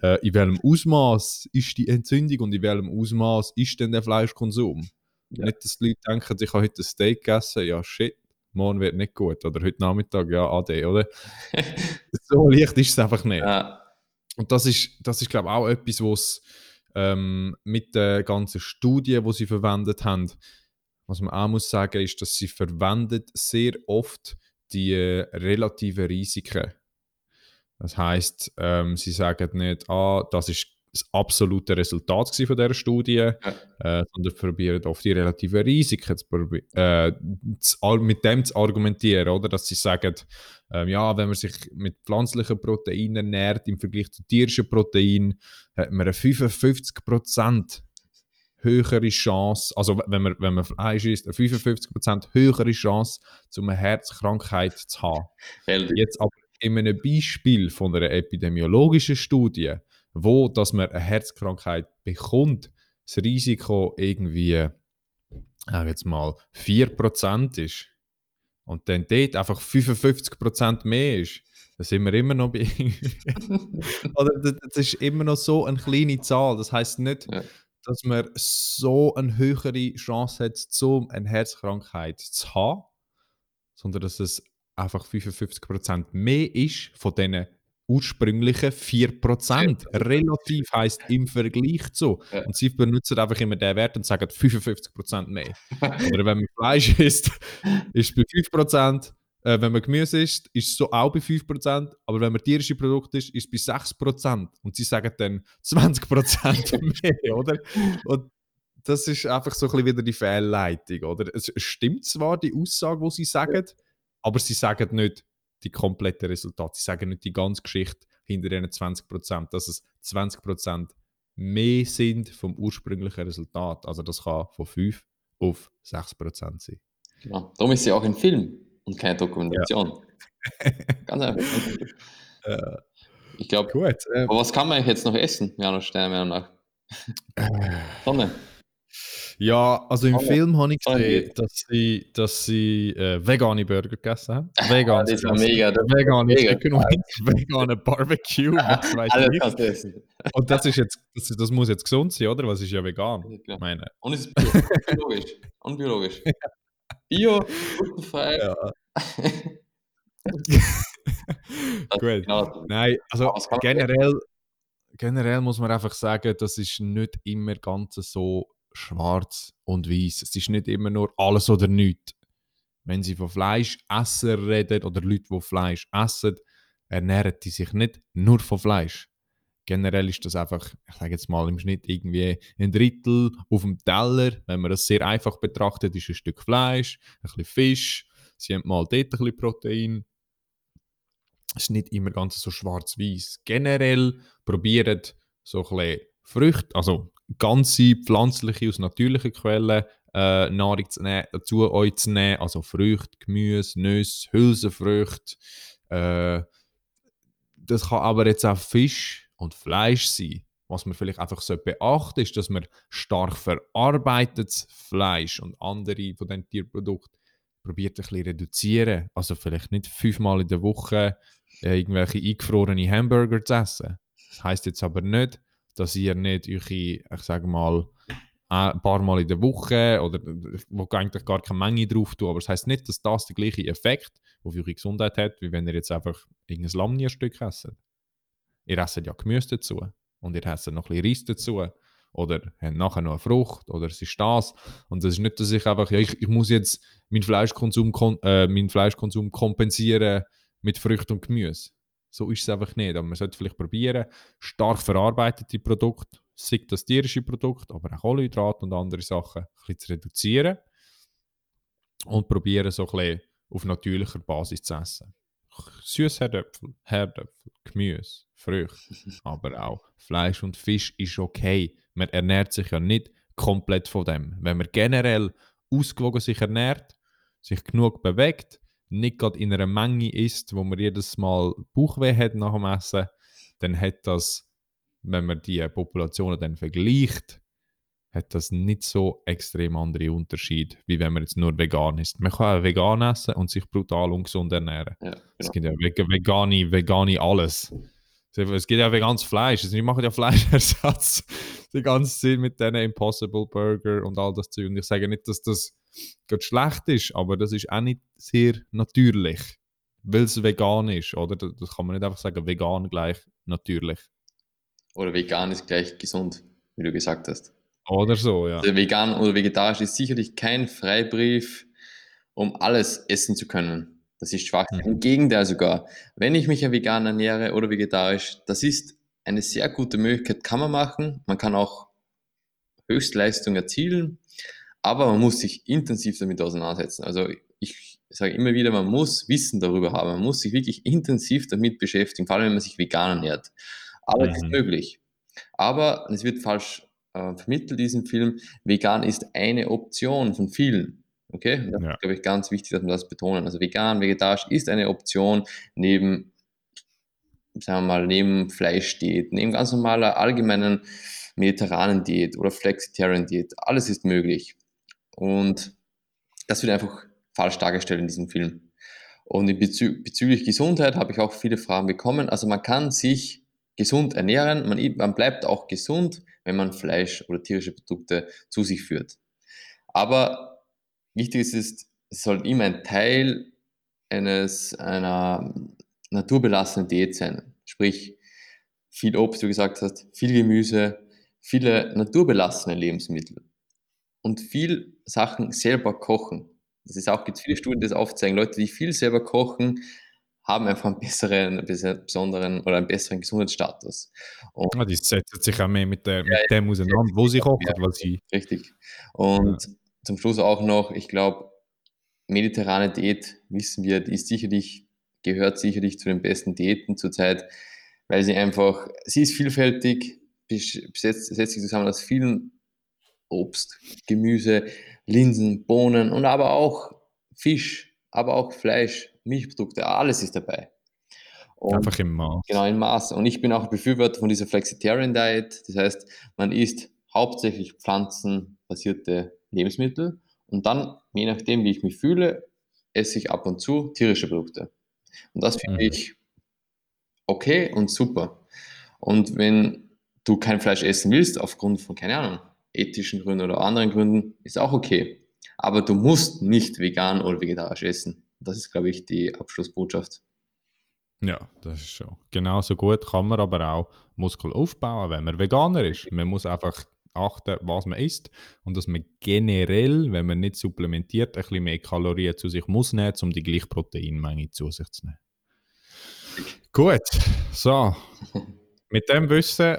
Äh, in welchem Ausmaß ist die Entzündung und in welchem Ausmaß ist denn der Fleischkonsum? Nicht, dass die Leute denken, ich habe heute ein Steak gegessen, ja shit, morgen wird nicht gut. Oder heute Nachmittag, ja, ade, oder? so leicht ist es einfach nicht. Ja. Und das ist, das ist glaube ich, auch etwas, was ähm, mit den ganzen Studien, die sie verwendet haben, was man auch muss sagen, ist, dass sie verwendet sehr oft die äh, relativen Risiken. Das heißt, ähm, sie sagen nicht, ah, das ist das absolute Resultat von dieser Studie, ja. äh, sondern probieren oft die relativen Risiken zu, äh, zu, mit dem zu argumentieren, oder? dass sie sagen, äh, ja, wenn man sich mit pflanzlichen Proteinen ernährt im Vergleich zu tierischen Proteinen, hat man eine 55% höhere Chance, also wenn man, wenn man Fleisch isst, eine 55% höhere Chance, zu einer Herzkrankheit zu haben. Jetzt aber in einem Beispiel von einer epidemiologischen Studie, wo dass man eine Herzkrankheit bekommt, das Risiko irgendwie, äh, jetzt mal 4% ist und dann dort einfach 55% mehr ist, dann sind wir immer noch bei. Oder das ist immer noch so eine kleine Zahl. Das heißt nicht, ja. dass man so eine höhere Chance hat, so eine Herzkrankheit zu haben, sondern dass es einfach 55% mehr ist von diesen ursprünglichen 4%. Ja. Relativ heisst im Vergleich zu. Ja. Und sie benutzen einfach immer den Wert und sagen 55% mehr. Oder wenn man Fleisch isst, ist es bei 5%. Äh, wenn man Gemüse isst, ist es so auch bei 5%. Aber wenn man tierische Produkte isst, ist es bei 6%. Und sie sagen dann 20% mehr, oder? Und das ist einfach so ein bisschen wieder die Fehlleitung, oder? Es stimmt zwar die Aussage, die sie sagen, aber sie sagen nicht, die kompletten Resultate. Sie sagen nicht die ganze Geschichte hinter diesen 20%, dass es 20% mehr sind vom ursprünglichen Resultat. Also das kann von 5 auf 6% sein. Genau. Darum ist sie auch ein Film und keine Dokumentation. Ja. Ganz einfach. Äh, ich glaube, äh, aber was kann man eigentlich jetzt noch essen, Janusz Steiner, meiner Meinung nach? Sonne. Ja, also im oh, Film habe ich gesehen, dass sie, dass sie äh, vegane Burger gegessen haben. Vegan. das ist mega. Das vegane mega. Chicken Wings, vegane Barbecue, was weiß Alles kannst du essen. Und das ist jetzt, das, das, muss jetzt gesund sein, oder? Was ist ja vegan? Ja, meine. Und es ist biologisch. Und biologisch. Bio, glutenfrei. Ja. Gut. Genau. Nein, also generell, generell muss man einfach sagen, das ist nicht immer ganz so schwarz und weiß. Es ist nicht immer nur alles oder nichts. Wenn sie von Fleischesser reden oder Leute, die Fleisch essen, ernähren die sich nicht nur von Fleisch. Generell ist das einfach, ich sage jetzt mal im Schnitt irgendwie ein Drittel auf dem Teller. Wenn man das sehr einfach betrachtet, ist ein Stück Fleisch, ein bisschen Fisch, sie haben mal dort ein bisschen Protein. Es ist nicht immer ganz so schwarz-weiß. Generell probiert so ein bisschen Früchte, also ganze pflanzliche aus natürlichen Quellen äh, Nahrung zu, nehmen, zu euch zu nehmen, also Früchte, Gemüse, Nüsse, Hülsenfrüchte. Äh, das kann aber jetzt auch Fisch und Fleisch sein. Was man vielleicht einfach so beachten ist, dass man stark verarbeitetes Fleisch und andere von diesen Tierprodukten probiert ein bisschen reduzieren. Also vielleicht nicht fünfmal in der Woche äh, irgendwelche eingefrorene Hamburger zu essen. Das heißt jetzt aber nicht, dass ihr nicht eure, ich sage mal, ein paar Mal in der Woche oder wo eigentlich gar keine Menge drauf tun. Aber das heißt nicht, dass das der gleiche Effekt auf eure Gesundheit hat, wie wenn ihr jetzt einfach irgendein Lammnierstück esst. Ihr esst ja Gemüse dazu und ihr esst noch ein bisschen Reis dazu oder habt nachher noch eine Frucht oder es ist das. Und das ist nicht, dass ich einfach, ja, ich, ich muss jetzt meinen Fleischkonsum, äh, meinen Fleischkonsum kompensieren mit Früchten und Gemüse. So ist es einfach nicht. Aber man sollte vielleicht probieren, stark verarbeitete Produkte, sei das tierische Produkt, aber auch Kohlenhydrate und andere Sachen, ein bisschen zu reduzieren und probieren, so ein bisschen auf natürlicher Basis zu essen. Süßherdöpfel, Herdöpfel, Gemüse, Früchte, aber auch Fleisch und Fisch ist okay. Man ernährt sich ja nicht komplett von dem. Wenn man generell ausgewogen sich ernährt, sich genug bewegt, nicht gerade in einer Menge isst, wo man jedes Mal Bauchweh hat nach dem Essen, dann hat das, wenn man die Populationen dann vergleicht, hat das nicht so extrem andere Unterschied, wie wenn man jetzt nur vegan ist. Man kann auch vegan essen und sich brutal ungesund ernähren. Ja, genau. Es gibt ja vegane, vegane alles. Es gibt ja veganes Fleisch. Also, wir machen ja Fleischersatz die ganze Zeit mit diesen Impossible Burger und all das Zeug. Und ich sage nicht, dass das gerade schlecht ist, aber das ist auch nicht sehr natürlich, weil es vegan ist. Oder das kann man nicht einfach sagen, vegan gleich natürlich. Oder vegan ist gleich gesund, wie du gesagt hast. Oder so, ja. Also vegan oder vegetarisch ist sicherlich kein Freibrief, um alles essen zu können. Das ist schwach. Mhm. Im Gegenteil sogar. Wenn ich mich ja vegan ernähre oder vegetarisch, das ist eine sehr gute Möglichkeit, kann man machen. Man kann auch Höchstleistung erzielen, aber man muss sich intensiv damit auseinandersetzen. Also ich sage immer wieder, man muss Wissen darüber haben. Man muss sich wirklich intensiv damit beschäftigen, vor allem wenn man sich vegan ernährt. Aber es ist mhm. möglich. Aber es wird falsch äh, vermittelt, diesen Film. Vegan ist eine Option von vielen. Okay? Das ja. ist, glaube ich, ganz wichtig, dass wir das betonen. Also vegan, vegetarisch ist eine Option neben, sagen wir mal, neben Fleischdiät, neben ganz normaler allgemeinen mediterranen Diät oder Flexitarian Diät. Alles ist möglich. Und das wird einfach falsch dargestellt in diesem Film. Und bezü bezüglich Gesundheit habe ich auch viele Fragen bekommen. Also man kann sich gesund ernähren, man, man bleibt auch gesund, wenn man Fleisch oder tierische Produkte zu sich führt. Aber wichtig ist, es soll immer ein Teil eines, einer naturbelassenen Diät sein. Sprich, viel Obst, wie du gesagt hast, viel Gemüse, viele naturbelassene Lebensmittel und viel Sachen selber kochen. Das ist auch, gibt viele Studien, die das aufzeigen. Leute, die viel selber kochen, haben einfach einen besseren, besonderen oder einen besseren Gesundheitsstatus. Und ja, die setzen sich auch mehr mit, der, mit ja, dem auseinander, wo sie kochen, ja, weil sie. Richtig. Und ja. zum Schluss auch noch, ich glaube, mediterrane Diät, wissen wir, die ist sicherlich, gehört sicherlich zu den besten Diäten zurzeit, weil sie einfach, sie ist vielfältig, setzt sich zusammen aus vielen Obst, Gemüse, Linsen, Bohnen und aber auch Fisch, aber auch Fleisch, Milchprodukte, alles ist dabei. Und Einfach im Maß. Genau, im Maß. Und ich bin auch Befürworter von dieser Flexitarian Diet. Das heißt, man isst hauptsächlich pflanzenbasierte Lebensmittel und dann, je nachdem, wie ich mich fühle, esse ich ab und zu tierische Produkte. Und das finde mhm. ich okay und super. Und wenn du kein Fleisch essen willst, aufgrund von, keine Ahnung, ethischen Gründen oder anderen Gründen, ist auch okay. Aber du musst nicht vegan oder vegetarisch essen. Das ist, glaube ich, die Abschlussbotschaft. Ja, das ist schon. Genauso gut kann man aber auch Muskel aufbauen, wenn man Veganer ist. Man muss einfach achten, was man isst und dass man generell, wenn man nicht supplementiert, ein bisschen mehr Kalorien zu sich muss nehmen, um die gleiche Proteinmenge zu sich zu nehmen. Gut, so. Mit dem Wissen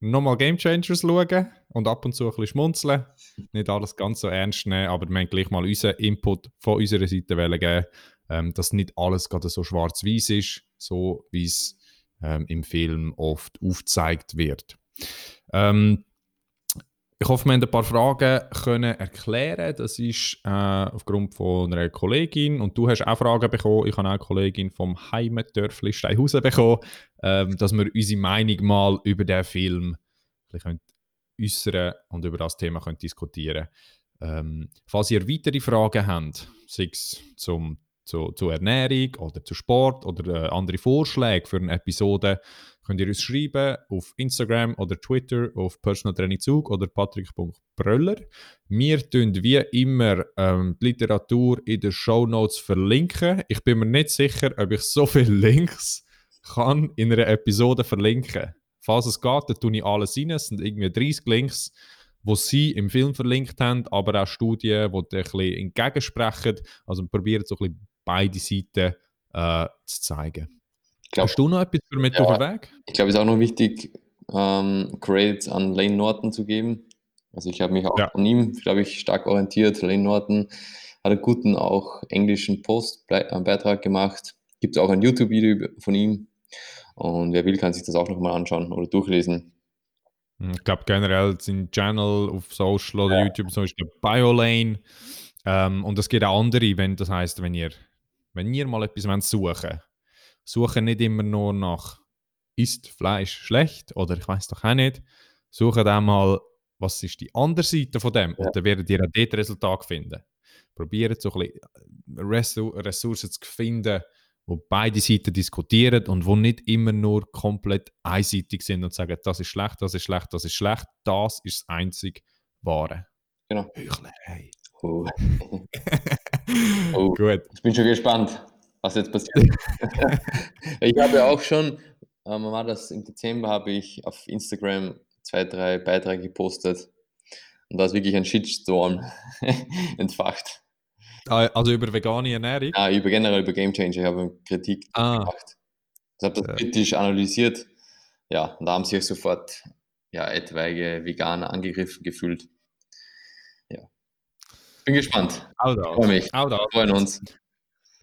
nochmal Game Changers schauen und ab und zu ein bisschen schmunzeln. Nicht alles ganz so ernst nehmen, aber wir haben gleich mal unseren Input von unserer Seite geben, ähm, dass nicht alles gerade so schwarz-weiß ist, so wie es ähm, im Film oft aufgezeigt wird. Ähm, ich hoffe, wir haben ein paar Fragen können erklären. Das ist äh, aufgrund von einer Kollegin und du hast auch Fragen bekommen. Ich habe auch eine Kollegin vom Heimatdörfli Steinhausen bekommen, ähm, dass wir unsere Meinung mal über den Film äußern und über das Thema können diskutieren ähm, Falls ihr weitere Fragen habt, sei es zum, zu, zur Ernährung oder zu Sport oder äh, andere Vorschläge für eine Episode, könnt ihr uns schreiben auf Instagram oder Twitter auf Personal Training Zug oder patrick.bröller. Wir tun wie immer ähm, die Literatur in den Show Notes verlinken. Ich bin mir nicht sicher, ob ich so viele Links kann in einer Episode verlinken. Falls es geht, dann tue ich alles rein. Es sind irgendwie 30 Links, wo sie im Film verlinkt haben, aber auch Studien, die ein bisschen entgegensprechen. Also probieren so ein bisschen beide Seiten äh, zu zeigen. Glaub, Hast du noch etwas für mit ja, auf den Weg? Ich glaube, es ist auch noch wichtig, ähm, Credits an Lane Norton zu geben. Also ich habe mich auch ja. von ihm, glaube ich, stark orientiert. Lane Norton hat einen guten, auch englischen Post-Beitrag gemacht. Gibt es auch ein YouTube-Video von ihm. Und wer will, kann sich das auch nochmal anschauen oder durchlesen. Hm, ich glaube generell sind Channel auf Social oder ja. YouTube so ist der BioLane. Ähm, und es gibt auch andere, wenn das heißt, wenn ihr, wenn ihr mal etwas suchen wollt, suche nicht immer nur nach, ist Fleisch schlecht oder ich weiß doch auch nicht. Suche dann mal, was ist die andere Seite von dem ja. und dann werdet ihr auch dort Resultat finden. Probiert so ein bisschen Ressourcen zu finden, wo beide Seiten diskutieren und wo nicht immer nur komplett einseitig sind und sagen, das ist schlecht, das ist schlecht, das ist schlecht, das ist das einzig Wahre. Genau. Heuchelei. Oh. oh. Gut. Ich bin schon gespannt was jetzt passiert. ich habe auch schon, ähm, war das im Dezember, habe ich auf Instagram zwei, drei Beiträge gepostet und da ist wirklich ein Shitstorm entfacht. Ah, also über vegane Ernährung? Ja, über generell über Game Changer. Ich habe Kritik ah. gemacht. Ich habe das ja. kritisch analysiert. Ja, und da haben sich sofort ja, etwaige Veganer angegriffen gefühlt. Ja. Bin gespannt. Freue mich. Wir freuen uns.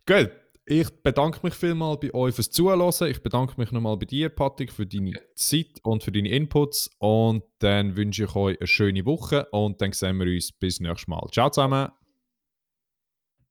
Gut. Ich bedanke mich vielmal bei euch fürs Zuhören. Ich bedanke mich nochmal bei dir, Patrick, für deine Zeit und für deine Inputs. Und dann wünsche ich euch eine schöne Woche und dann sehen wir uns bis nächstes Mal. Ciao zusammen.